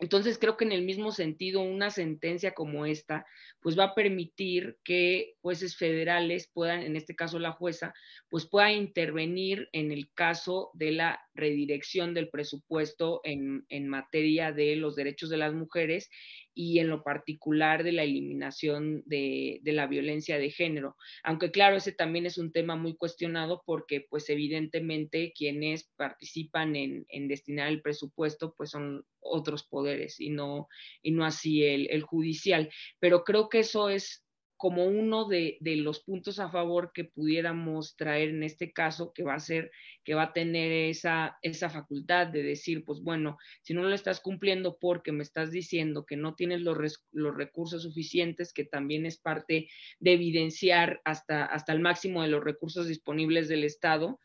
Entonces creo que en el mismo sentido una sentencia como esta pues va a permitir que jueces federales puedan, en este caso la jueza, pues pueda intervenir en el caso de la redirección del presupuesto en, en materia de los derechos de las mujeres y en lo particular de la eliminación de, de, la violencia de género. Aunque claro, ese también es un tema muy cuestionado porque pues evidentemente quienes participan en, en destinar el presupuesto pues son otros poderes y no, y no así el, el judicial. Pero creo que eso es como uno de, de, los puntos a favor que pudiéramos traer en este caso, que va a ser, que va a tener esa, esa facultad de decir, pues bueno, si no lo estás cumpliendo porque me estás diciendo que no tienes los, los recursos suficientes, que también es parte de evidenciar hasta, hasta el máximo de los recursos disponibles del Estado,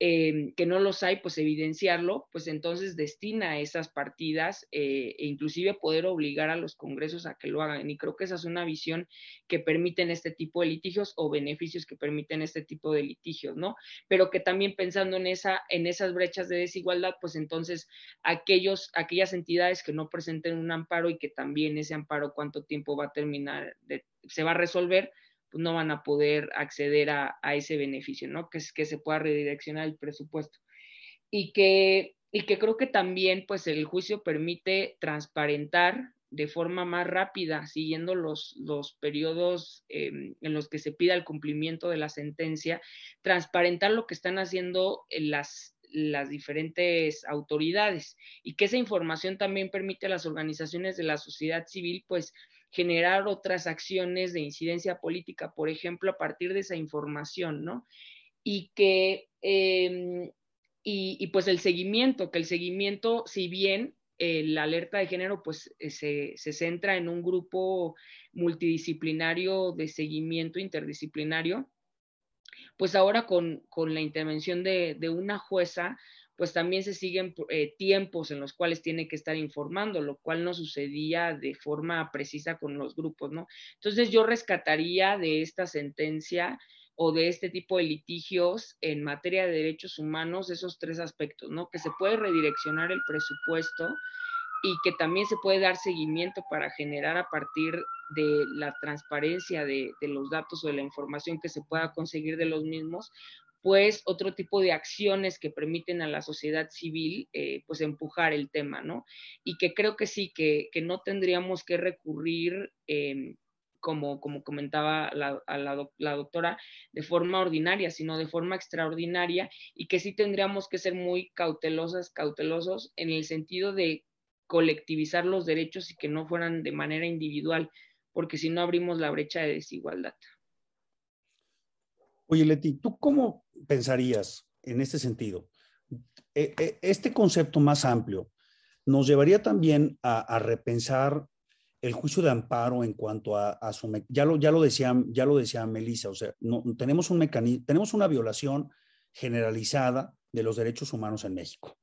eh, que no los hay, pues evidenciarlo, pues entonces destina esas partidas eh, e inclusive poder obligar a los congresos a que lo hagan. Y creo que esa es una visión que permiten este tipo de litigios o beneficios que permiten este tipo de litigios, ¿no? Pero que también pensando en, esa, en esas brechas de desigualdad, pues entonces aquellos, aquellas entidades que no presenten un amparo y que también ese amparo cuánto tiempo va a terminar, de, se va a resolver, no van a poder acceder a, ese beneficio, ¿no? Que que se pueda redireccionar el presupuesto. Y que, y que creo que también, pues, el juicio permite transparentar de forma más rápida, siguiendo los, los periodos em, en los que se pida el cumplimiento de la sentencia, transparentar lo que están haciendo las, las diferentes autoridades y que esa información también permite a las organizaciones de la sociedad civil, pues, generar otras acciones de incidencia política, por ejemplo, a partir de esa información, ¿no? Y que, eh, y, pues el seguimiento, que el seguimiento, si bien eh, la alerta de género, pues eh, se, se, centra en un grupo multidisciplinario de seguimiento interdisciplinario, pues ahora con, con la intervención de, de una jueza, pues también se siguen eh, tiempos en los cuales tiene que estar informando, lo cual no sucedía de forma precisa con los grupos, ¿no? Entonces yo rescataría de esta sentencia o de este tipo de litigios en materia de derechos humanos esos tres aspectos, ¿no? Que se puede redireccionar el presupuesto y que también se puede dar seguimiento para generar a partir de la transparencia de, de, los datos o de la información que se pueda conseguir de los mismos, pues otro tipo de acciones que permiten a la sociedad civil pues, pues empujar el tema, ¿no? Y que creo que sí, que, que no tendríamos que recurrir, eh, como, como comentaba la, la, la, doctora, de forma ordinaria, sino de forma extraordinaria y que sí tendríamos que ser muy cautelosas, cautelosos en el sentido de colectivizar los derechos y que no fueran de manera individual, porque si no abrimos la brecha de desigualdad. Oye, Leti, ¿tú cómo pensarías en este sentido? E, e, este concepto más amplio nos llevaría también a, repensar el juicio de amparo en cuanto a, su ya lo ya lo decía ya lo decía Melissa, o sea, no, tenemos un mecanismo, tenemos una violación generalizada de los derechos humanos en México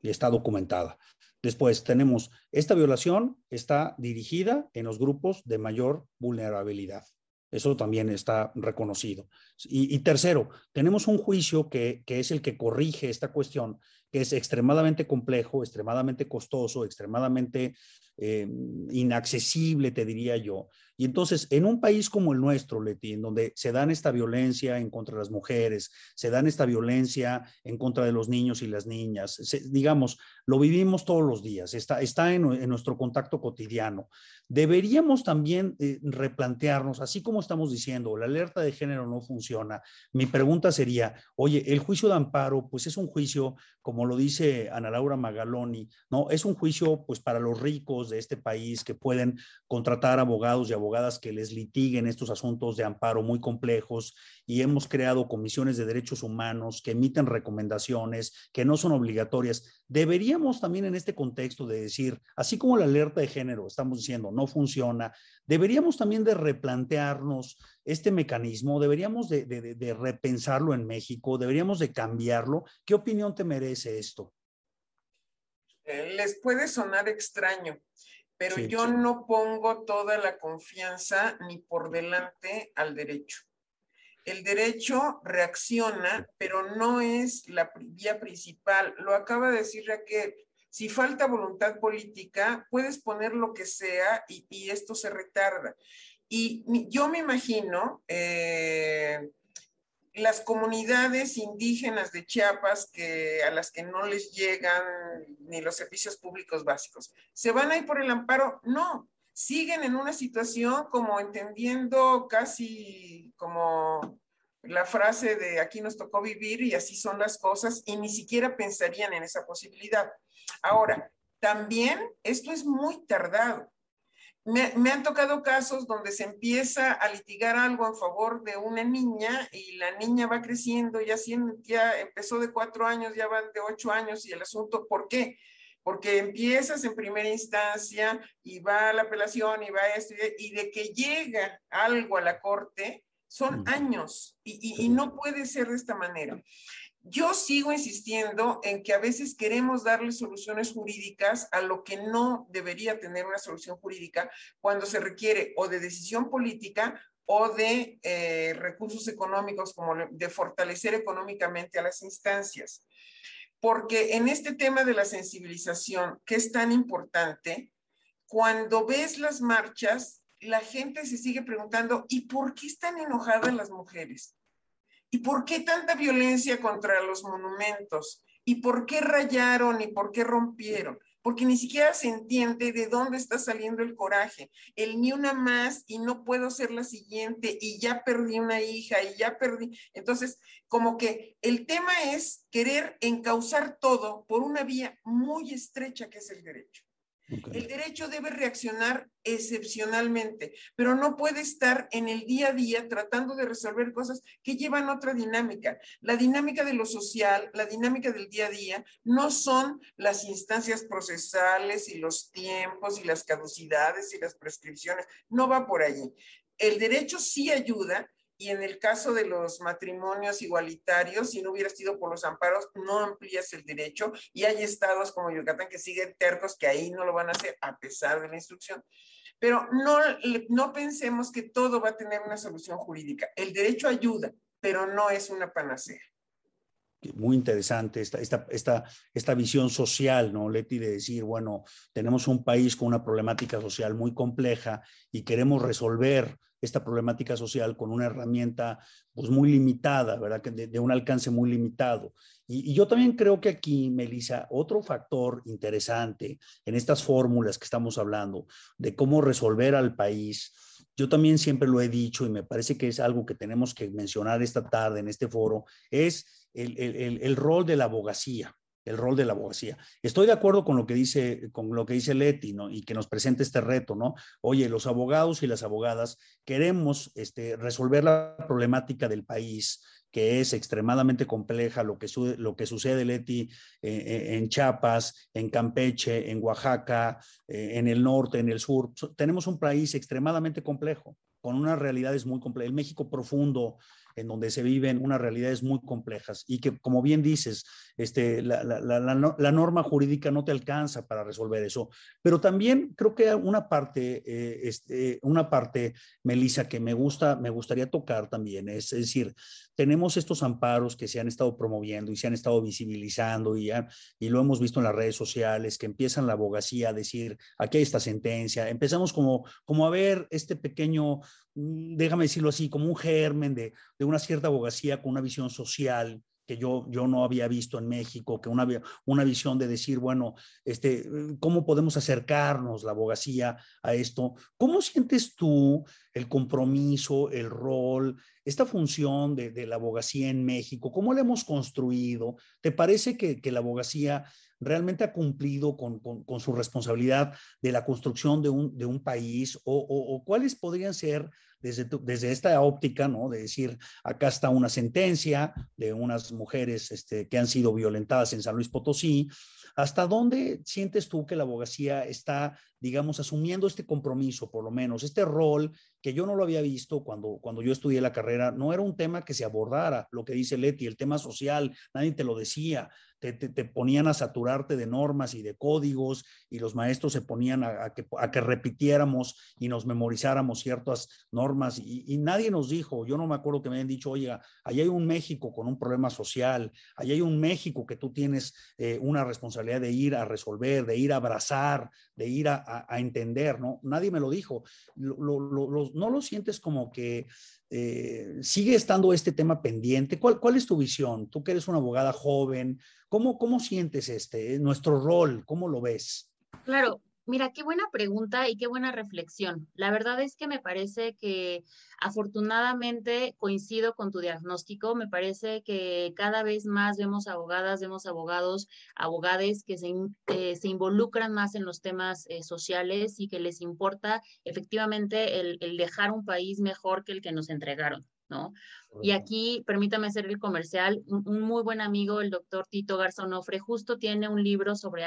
y está documentada. Después tenemos esta violación está dirigida en los grupos de mayor vulnerabilidad. Eso también está reconocido. Y, tercero, tenemos un juicio que, que, es el que corrige esta cuestión, que es extremadamente complejo, extremadamente costoso, extremadamente eh, inaccesible, te diría yo. Y entonces, en un país como el nuestro, Leti, en donde se dan esta violencia en contra de las mujeres, se dan esta violencia en contra de los niños y las niñas, digamos, lo vivimos todos los días, está, está en, nuestro contacto cotidiano. Deberíamos también eh, replantearnos, así como estamos diciendo, la alerta de género no funciona. Mi pregunta sería, oye, el juicio de amparo, pues es un juicio, como lo dice Ana Laura Magaloni, ¿no? Es un juicio, pues, para los ricos de este país que pueden contratar abogados y abogados abogadas que les litiguen estos asuntos de amparo muy complejos y hemos creado comisiones de derechos humanos que emiten recomendaciones que no son obligatorias. Deberíamos también en este contexto de decir, así como la alerta de género, estamos diciendo, no funciona, deberíamos también de replantearnos este mecanismo, deberíamos de, de repensarlo en México, deberíamos de cambiarlo. ¿Qué opinión te merece esto? Eh, les puede sonar extraño, pero yo no pongo toda la confianza ni por delante al derecho. El derecho reacciona, pero no es la vía principal. Lo acaba de decir Raquel. Si falta voluntad política, puedes poner lo que sea y, esto se retarda. Y yo me imagino eh, las comunidades indígenas de Chiapas que a las que no les llegan ni los servicios públicos básicos. ¿Se van a ir por el amparo? No, siguen en una situación como entendiendo casi como la frase de aquí nos tocó vivir y así son las cosas y ni siquiera pensarían en esa posibilidad. Ahora, también esto es muy tardado me, han tocado casos donde se empieza a litigar algo en favor de una niña y la niña va creciendo, ya, ya empezó de cuatro años, ya van de ocho años y el asunto, ¿por qué? Porque empiezas en primera instancia y va a la apelación y va a esto y de que llega algo a la corte, son años y, y no puede ser de esta manera. Yo sigo insistiendo en que a veces queremos darle soluciones jurídicas a lo que no debería tener una solución jurídica cuando se requiere o de decisión política o de eh, recursos económicos, como de fortalecer económicamente a las instancias. Porque en este tema de la sensibilización, que es tan importante, cuando ves las marchas, la gente se sigue preguntando, ¿y por qué están enojadas las mujeres? ¿Y por qué tanta violencia contra los monumentos? ¿Y por qué rayaron y por qué rompieron? Porque ni siquiera se entiende de dónde está saliendo el coraje. El ni una más y no puedo ser la siguiente y ya perdí una hija y ya perdí. Entonces, como que el tema es querer encauzar todo por una vía muy estrecha que es el derecho. El derecho debe reaccionar excepcionalmente, pero no puede estar en el día a día tratando de resolver cosas que llevan otra dinámica. La dinámica de lo social, la dinámica del día a día, no son las instancias procesales y los tiempos y las caducidades y las prescripciones. No va por allí. El derecho sí ayuda y en el caso de los matrimonios igualitarios, si no hubiera sido por los amparos, no amplías el derecho y hay estados como Yucatán que siguen tercos que ahí no lo van a hacer a pesar de la instrucción. Pero no, no pensemos que todo va a tener una solución jurídica. El derecho ayuda, pero no es una panacea muy interesante esta, esta, esta, esta visión social, ¿no, Leti? De decir, bueno, tenemos un país con una problemática social muy compleja y queremos resolver esta problemática social con una herramienta pues muy limitada, ¿verdad? De, de un alcance muy limitado. Y, yo también creo que aquí, Melissa, otro factor interesante en estas fórmulas que estamos hablando de cómo resolver al país, yo también siempre lo he dicho y me parece que es algo que tenemos que mencionar esta tarde en este foro, es el, el, el rol de la abogacía el rol de la abogacía. Estoy de acuerdo con lo que dice, con lo que dice Leti, ¿no? Y que nos presenta este reto, ¿no? Oye, los abogados y las abogadas queremos este, resolver la problemática del país, que es extremadamente compleja, lo que, su, lo que sucede, Leti, eh, en Chiapas, en Campeche, en Oaxaca, eh, en el norte, en el sur. Tenemos un país extremadamente complejo, con unas realidades muy complejas. El México profundo, en donde se viven unas realidades muy complejas y que, como bien dices, este, la, la, la, la norma jurídica no te alcanza para resolver eso. Pero también creo que una parte, eh, este, una parte, Melissa, que me, gusta, me gustaría tocar también, es, decir, tenemos estos amparos que se han estado promoviendo y se han estado visibilizando y, ya, y lo hemos visto en las redes sociales, que empiezan la abogacía a decir, aquí hay esta sentencia, empezamos como, como a ver este pequeño déjame decirlo así, como un germen de, de, una cierta abogacía con una visión social que yo, yo no había visto en México, que una, una visión de decir, bueno, este, ¿cómo podemos acercarnos la abogacía a esto? ¿Cómo sientes tú el compromiso, el rol, esta función de, la abogacía en México? ¿Cómo la hemos construido? ¿Te parece que, que la abogacía realmente ha cumplido con, con, su responsabilidad de la construcción de un, de un país o cuáles podrían ser desde, desde esta óptica, ¿no? De decir, acá está una sentencia de unas mujeres este, que han sido violentadas en San Luis Potosí. ¿Hasta dónde sientes tú que la abogacía está, digamos, asumiendo este compromiso, por lo menos, este rol que yo no lo había visto cuando, cuando yo estudié la carrera? No era un tema que se abordara, lo que dice Leti, el tema social, nadie te lo decía te, ponían a saturarte de normas y de códigos y los maestros se ponían a, que, a que, repitiéramos y nos memorizáramos ciertas normas y, nadie nos dijo, yo no me acuerdo que me hayan dicho, oiga, allá hay un México con un problema social, allá hay un México que tú tienes eh, una responsabilidad de ir a resolver, de ir a abrazar, de ir a, entender, ¿no? Nadie me lo dijo. No lo sientes como que eh, sigue estando este tema pendiente. ¿Cuál, ¿Cuál, es tu visión? Tú que eres una abogada joven, ¿cómo, cómo sientes este, nuestro rol? ¿Cómo lo ves? Claro, Mira, qué buena pregunta y qué buena reflexión. La verdad es que me parece que afortunadamente coincido con tu diagnóstico. Me parece que cada vez más vemos abogadas, vemos abogados, abogades que se, eh, se involucran más en los temas eh, sociales y que les importa efectivamente el, el dejar un país mejor que el que nos entregaron. ¿no? Y aquí, permítame hacer el comercial, un, un, muy buen amigo, el doctor Tito Garzonofre, justo tiene un libro sobre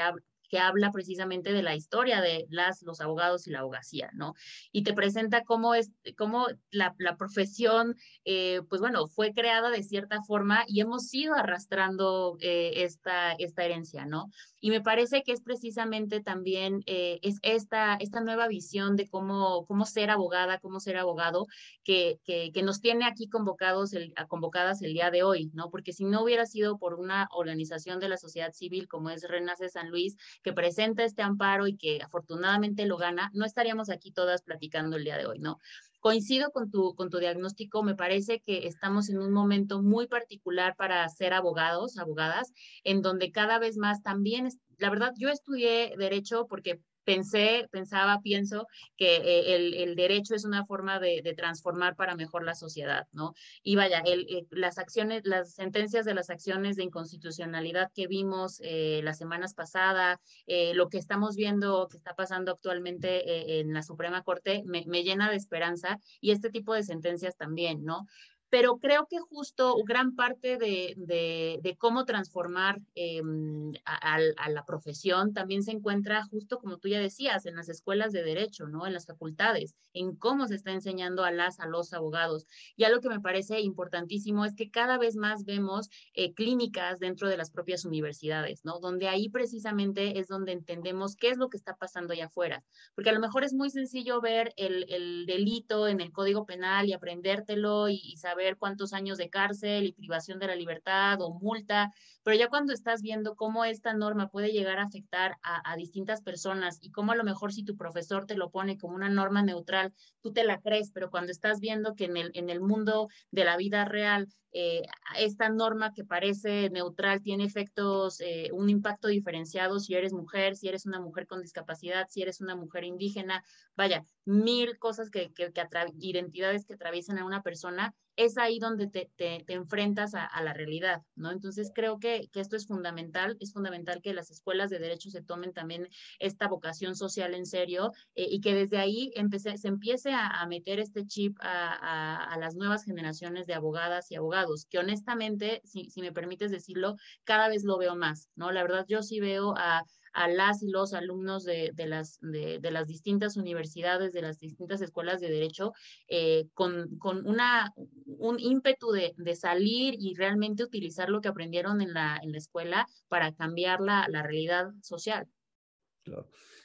que habla precisamente de la historia de las, los abogados y la abogacía, ¿no? Y te presenta cómo, es, cómo la, la profesión, eh, pues bueno, fue creada de cierta forma y hemos ido arrastrando eh, esta, esta herencia, ¿no? Y me parece que es precisamente también eh, es esta, esta nueva visión de cómo, cómo ser abogada, cómo ser abogado, que, que, que nos tiene aquí convocados el, convocadas el día de hoy, ¿no? Porque si no hubiera sido por una organización de la sociedad civil como es Renace San Luis, que presenta este amparo y que afortunadamente lo gana, no estaríamos aquí todas platicando el día de hoy, ¿no? Coincido con tu, con tu diagnóstico, me parece que estamos en un momento muy particular para ser abogados, abogadas, en donde cada vez más también, la verdad, yo estudié derecho porque pensé, pensaba, pienso que eh, el, el, derecho es una forma de, de, transformar para mejor la sociedad, ¿no? Y vaya, el, el, las acciones, las sentencias de las acciones de inconstitucionalidad que vimos eh, las semanas pasadas, eh, lo que estamos viendo que está pasando actualmente eh, en la Suprema Corte, me, me llena de esperanza y este tipo de sentencias también, ¿no? Pero creo que justo gran parte de, de, cómo transformar em, a, la profesión también se encuentra justo, como tú ya decías, en las escuelas de derecho, ¿no? En las facultades, en cómo se está enseñando a las, a los abogados. Y algo que me parece importantísimo es que cada vez más vemos eh, clínicas dentro de las propias universidades, ¿no? Donde ahí precisamente es donde entendemos qué es lo que está pasando allá afuera. Porque a lo mejor es muy sencillo ver el, el delito en el Código Penal y aprendértelo y, y saber ver cuántos años de cárcel y privación de la libertad o multa, pero ya cuando estás viendo cómo esta norma puede llegar a afectar a, distintas personas y cómo a lo mejor si tu profesor te lo pone como una norma neutral, tú te la crees, pero cuando estás viendo que en el, en el mundo de la vida real eh, esta norma que parece neutral tiene efectos, eh, un impacto diferenciado si eres mujer, si eres una mujer con discapacidad, si eres una mujer indígena, vaya, mil cosas que, que, identidades que atraviesan a una persona, es ahí donde te, te, enfrentas a, a, la realidad, ¿no? Entonces creo que, que, esto es fundamental, es fundamental que las escuelas de derecho se tomen también esta vocación social en serio eh, y que desde ahí se empiece a, meter este chip a, a, las nuevas generaciones de abogadas y abogados, que honestamente, si, si me permites decirlo, cada vez lo veo más, ¿no? La verdad, yo sí veo a a las y los alumnos de, de las, de, las distintas universidades, de las distintas escuelas de derecho, eh, con, con, una, un ímpetu de, de, salir y realmente utilizar lo que aprendieron en la, en la escuela para cambiar la, la realidad social.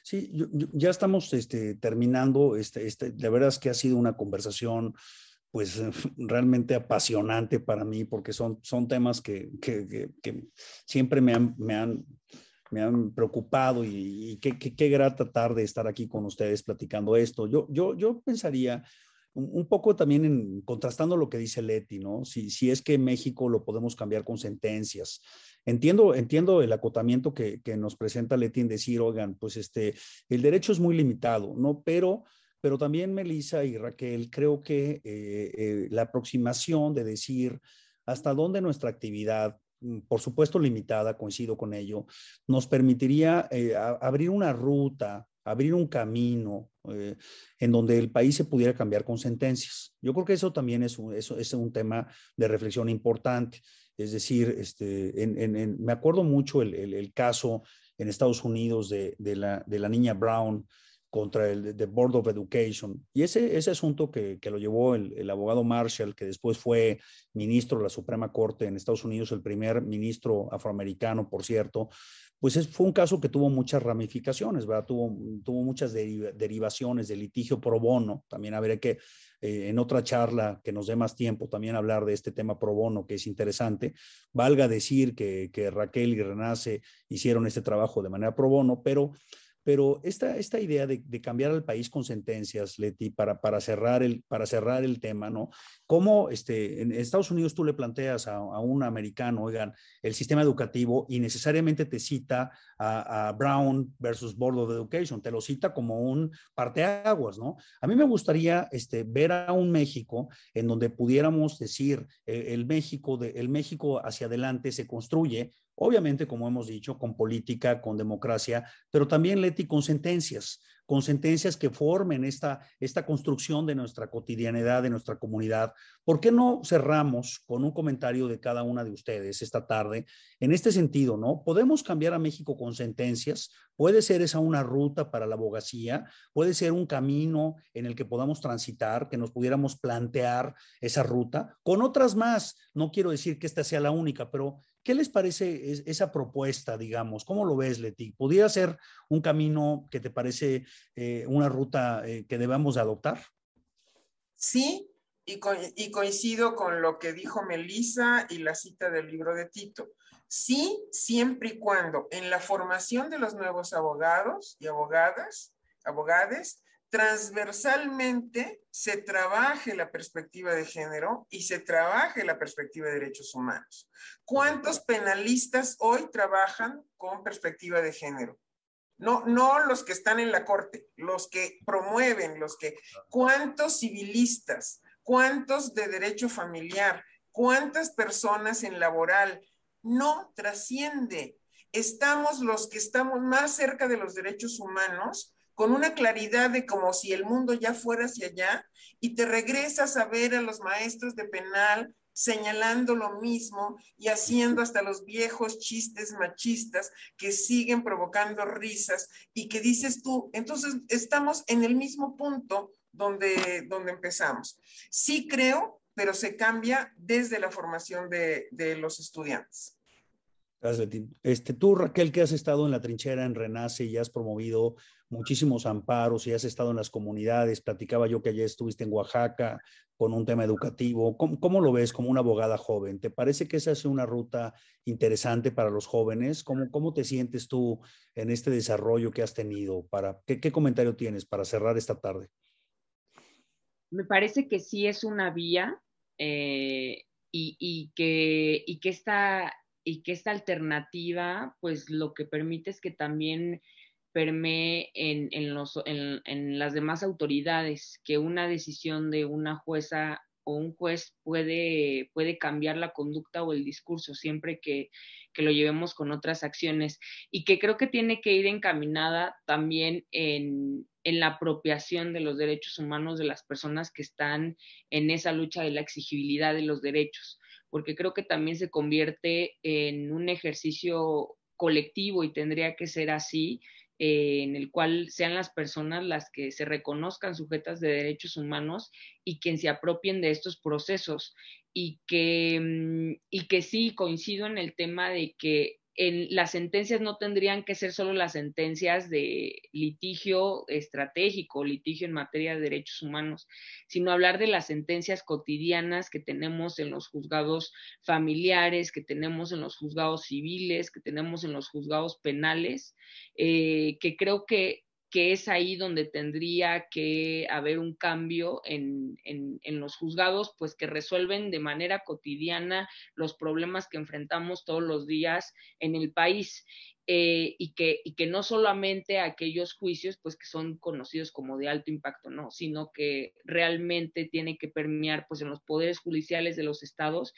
Sí, ya estamos este, terminando. Este, este, la verdad es que ha sido una conversación pues realmente apasionante para mí porque son, son temas que, que, que, que siempre me han, me han me han preocupado y, qué, qué, grata tarde estar aquí con ustedes platicando esto. Yo, yo, yo pensaría un, poco también en contrastando lo que dice Leti, ¿no? Si, si es que México lo podemos cambiar con sentencias. Entiendo, entiendo el acotamiento que, que nos presenta Leti en decir, oigan, pues este, el derecho es muy limitado, ¿no? Pero pero también Melissa y Raquel, creo que eh, eh, la aproximación de decir hasta dónde nuestra actividad por supuesto limitada, coincido con ello, nos permitiría eh, abrir una ruta, abrir un camino eh, en donde el país se pudiera cambiar con sentencias. Yo creo que eso también es un, es un tema de reflexión importante. Es decir, este, me acuerdo mucho el, caso en Estados Unidos de la niña Brown, contra el the Board of Education. Y ese, ese asunto que, que lo llevó el, el, abogado Marshall, que después fue ministro de la Suprema Corte en Estados Unidos, el primer ministro afroamericano, por cierto, pues es, fue un caso que tuvo muchas ramificaciones, ¿verdad? Tuvo, tuvo muchas derivaciones de litigio pro bono. También habría que eh, en otra charla que nos dé más tiempo también hablar de este tema pro bono, que es interesante. Valga decir que, que Raquel y Renace hicieron este trabajo de manera pro bono, pero pero esta, esta idea de, cambiar al país con sentencias, Leti, para, para, cerrar, el, para cerrar el tema, ¿no? ¿Cómo este, en Estados Unidos tú le planteas a, un americano, oigan, el sistema educativo y necesariamente te cita a, Brown versus Board of Education, te lo cita como un parteaguas, ¿no? A mí me gustaría este, ver a un México en donde pudiéramos decir, eh, el, México de, el México hacia adelante se construye Obviamente, como hemos dicho, con política, con democracia, pero también, Leti, con sentencias, con sentencias que formen esta, esta construcción de nuestra cotidianidad, de nuestra comunidad. ¿Por qué no cerramos con un comentario de cada una de ustedes esta tarde? En este sentido, ¿no? Podemos cambiar a México con sentencias, puede ser esa una ruta para la abogacía, puede ser un camino en el que podamos transitar, que nos pudiéramos plantear esa ruta, con otras más. No quiero decir que esta sea la única, pero ¿Qué les parece esa propuesta, digamos? ¿Cómo lo ves, Leti? ¿Podría ser un camino que te parece eh, una ruta eh, que debamos adoptar? Sí, y, y, coincido con lo que dijo Melissa y la cita del libro de Tito. Sí, siempre y cuando en la formación de los nuevos abogados y abogadas, abogades, transversalmente se trabaje la perspectiva de género y se trabaje la perspectiva de derechos humanos. ¿Cuántos penalistas hoy trabajan con perspectiva de género? No, no los que están en la corte, los que promueven, los que, ¿cuántos civilistas? ¿Cuántos de derecho familiar? ¿Cuántas personas en laboral? No trasciende. Estamos los que estamos más cerca de los derechos humanos con una claridad de como si el mundo ya fuera hacia allá y te regresas a ver a los maestros de penal señalando lo mismo y haciendo hasta los viejos chistes machistas que siguen provocando risas y que dices tú, entonces estamos en el mismo punto donde, donde empezamos. Sí creo, pero se cambia desde la formación de, de los estudiantes. Gracias, Este, tú, Raquel, que has estado en la trinchera en Renace y has promovido muchísimos amparos y has estado en las comunidades. Platicaba yo que ayer estuviste en Oaxaca con un tema educativo. ¿Cómo, lo ves como una abogada joven? ¿Te parece que esa es una ruta interesante para los jóvenes? ¿Cómo, cómo te sientes tú en este desarrollo que has tenido? Para, ¿qué, comentario tienes para cerrar esta tarde? Me parece que sí es una vía eh, y, y, que, y, que esta, y que esta alternativa, pues lo que permite es que también permee en, en, los, en, en, las demás autoridades, que una decisión de una jueza o un juez puede, puede cambiar la conducta o el discurso siempre que, que, lo llevemos con otras acciones y que creo que tiene que ir encaminada también en, la apropiación de los derechos humanos de las personas que están en esa lucha de la exigibilidad de los derechos, porque creo que también se convierte en un ejercicio colectivo y tendría que ser así eh, en el cual sean las personas las que se reconozcan sujetas de derechos humanos y quien se apropien de estos procesos. Y que, mm, y que sí coincido en el tema de que las sentencias no tendrían que ser solo las sentencias de litigio estratégico, litigio en materia de derechos humanos, sino hablar de las sentencias cotidianas que tenemos en los juzgados familiares, que tenemos en los juzgados civiles, que tenemos en los juzgados penales, eh, que creo que que es ahí donde tendría que haber un cambio en, en, los juzgados, pues que resuelven de manera cotidiana los problemas que enfrentamos todos los días en el país. Eh, y, que, y que no solamente aquellos juicios pues que son conocidos como de alto impacto, no, sino que realmente tiene que permear pues en los poderes judiciales de los estados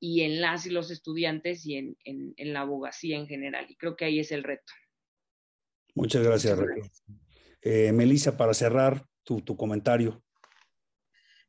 y en las y los estudiantes y en, en, en la abogacía en general. Y creo que ahí es el reto. Muchas gracias, Raquel. Eh, Melissa, para cerrar tu, tu comentario.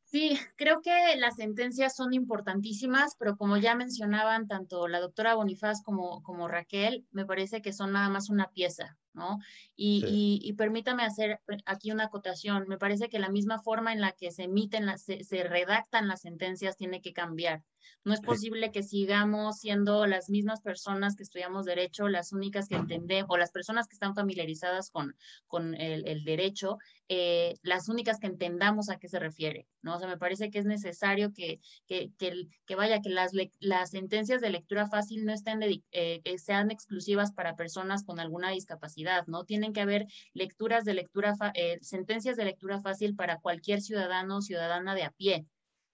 Sí, creo que las sentencias son importantísimas, pero como ya mencionaban tanto la doctora Bonifaz como, como Raquel, me parece que son nada más una pieza, ¿no? Y, y, permítame hacer aquí una acotación. Me parece que la misma forma en la que se emiten, las, se redactan las sentencias tiene que cambiar. No es posible que sigamos siendo las mismas personas que estudiamos derecho, las únicas que entendemos, o las personas que están familiarizadas con, con el, derecho, eh, las únicas que entendamos a qué se refiere, ¿no? O sea, me parece que es necesario que, que, que, vaya, que las, las sentencias de lectura fácil no estén, eh, que sean exclusivas para personas con alguna discapacidad, ¿no? Tienen que haber lecturas de lectura, eh, sentencias de lectura fácil para cualquier ciudadano o ciudadana de a pie,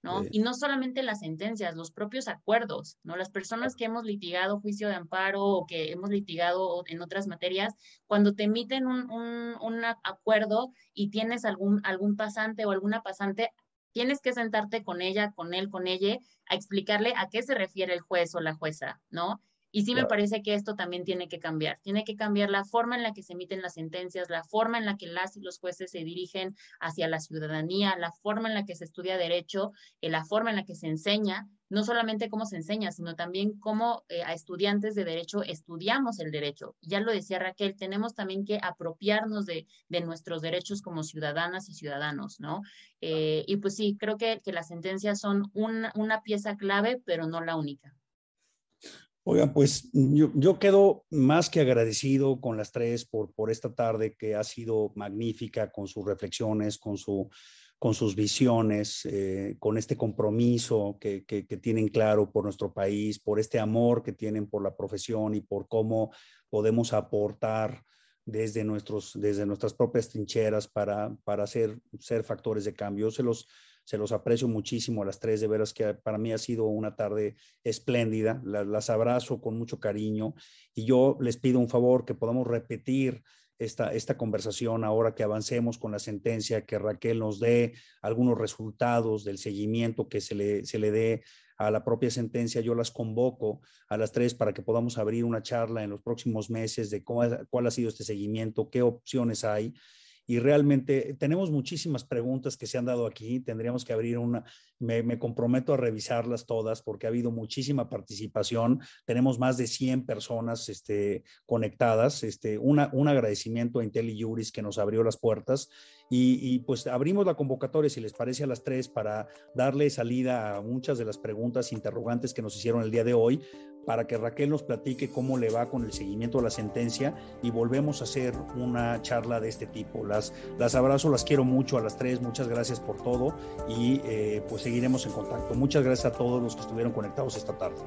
¿no? Y no solamente las sentencias, los propios acuerdos, ¿no? Las personas que hemos litigado juicio de amparo o que hemos litigado en otras materias, cuando te emiten un, un, acuerdo y tienes algún, algún pasante o alguna pasante, tienes que sentarte con ella, con él, con ella, a explicarle a qué se refiere el juez o la jueza, ¿no? Y sí me parece que esto también tiene que cambiar. Tiene que cambiar la forma en la que se emiten las sentencias, la forma en la que las y los jueces se dirigen hacia la ciudadanía, la forma en la que se estudia derecho, eh, la forma en la que se enseña, no solamente cómo se enseña, sino también cómo eh, a estudiantes de derecho estudiamos el derecho. Ya lo decía Raquel, tenemos también que apropiarnos de, nuestros derechos como ciudadanas y ciudadanos, ¿no? Eh, y pues sí, creo que, que las sentencias son una pieza clave, pero no la única. Oiga, pues yo, quedo más que agradecido con las tres por, por esta tarde que ha sido magnífica con sus reflexiones, con, su, con sus visiones, eh, con este compromiso que, que, tienen claro por nuestro país, por este amor que tienen por la profesión y por cómo podemos aportar desde, nuestros, desde nuestras propias trincheras para, para ser, ser factores de cambio. se los, se los aprecio muchísimo a las tres, de veras que para mí ha sido una tarde espléndida, las, abrazo con mucho cariño y yo les pido un favor que podamos repetir esta, esta conversación ahora que avancemos con la sentencia, que Raquel nos dé algunos resultados del seguimiento que se le, se le dé a la propia sentencia. Yo las convoco a las tres para que podamos abrir una charla en los próximos meses de cuál ha sido este seguimiento, qué opciones hay y realmente tenemos muchísimas preguntas que se han dado aquí. Tendríamos que abrir una, me, comprometo a revisarlas todas porque ha habido muchísima participación. Tenemos más de 100 personas este, conectadas. Este, una, un agradecimiento a IntelliJuris que nos abrió las puertas y, pues abrimos la convocatoria, si les parece, a las tres para darle salida a muchas de las preguntas interrogantes que nos hicieron el día de hoy, para que Raquel nos platique cómo le va con el seguimiento de la sentencia y volvemos a hacer una charla de este tipo. Las, las abrazo, las quiero mucho a las tres, muchas gracias por todo y eh, pues seguiremos en contacto. Muchas gracias a todos los que estuvieron conectados esta tarde.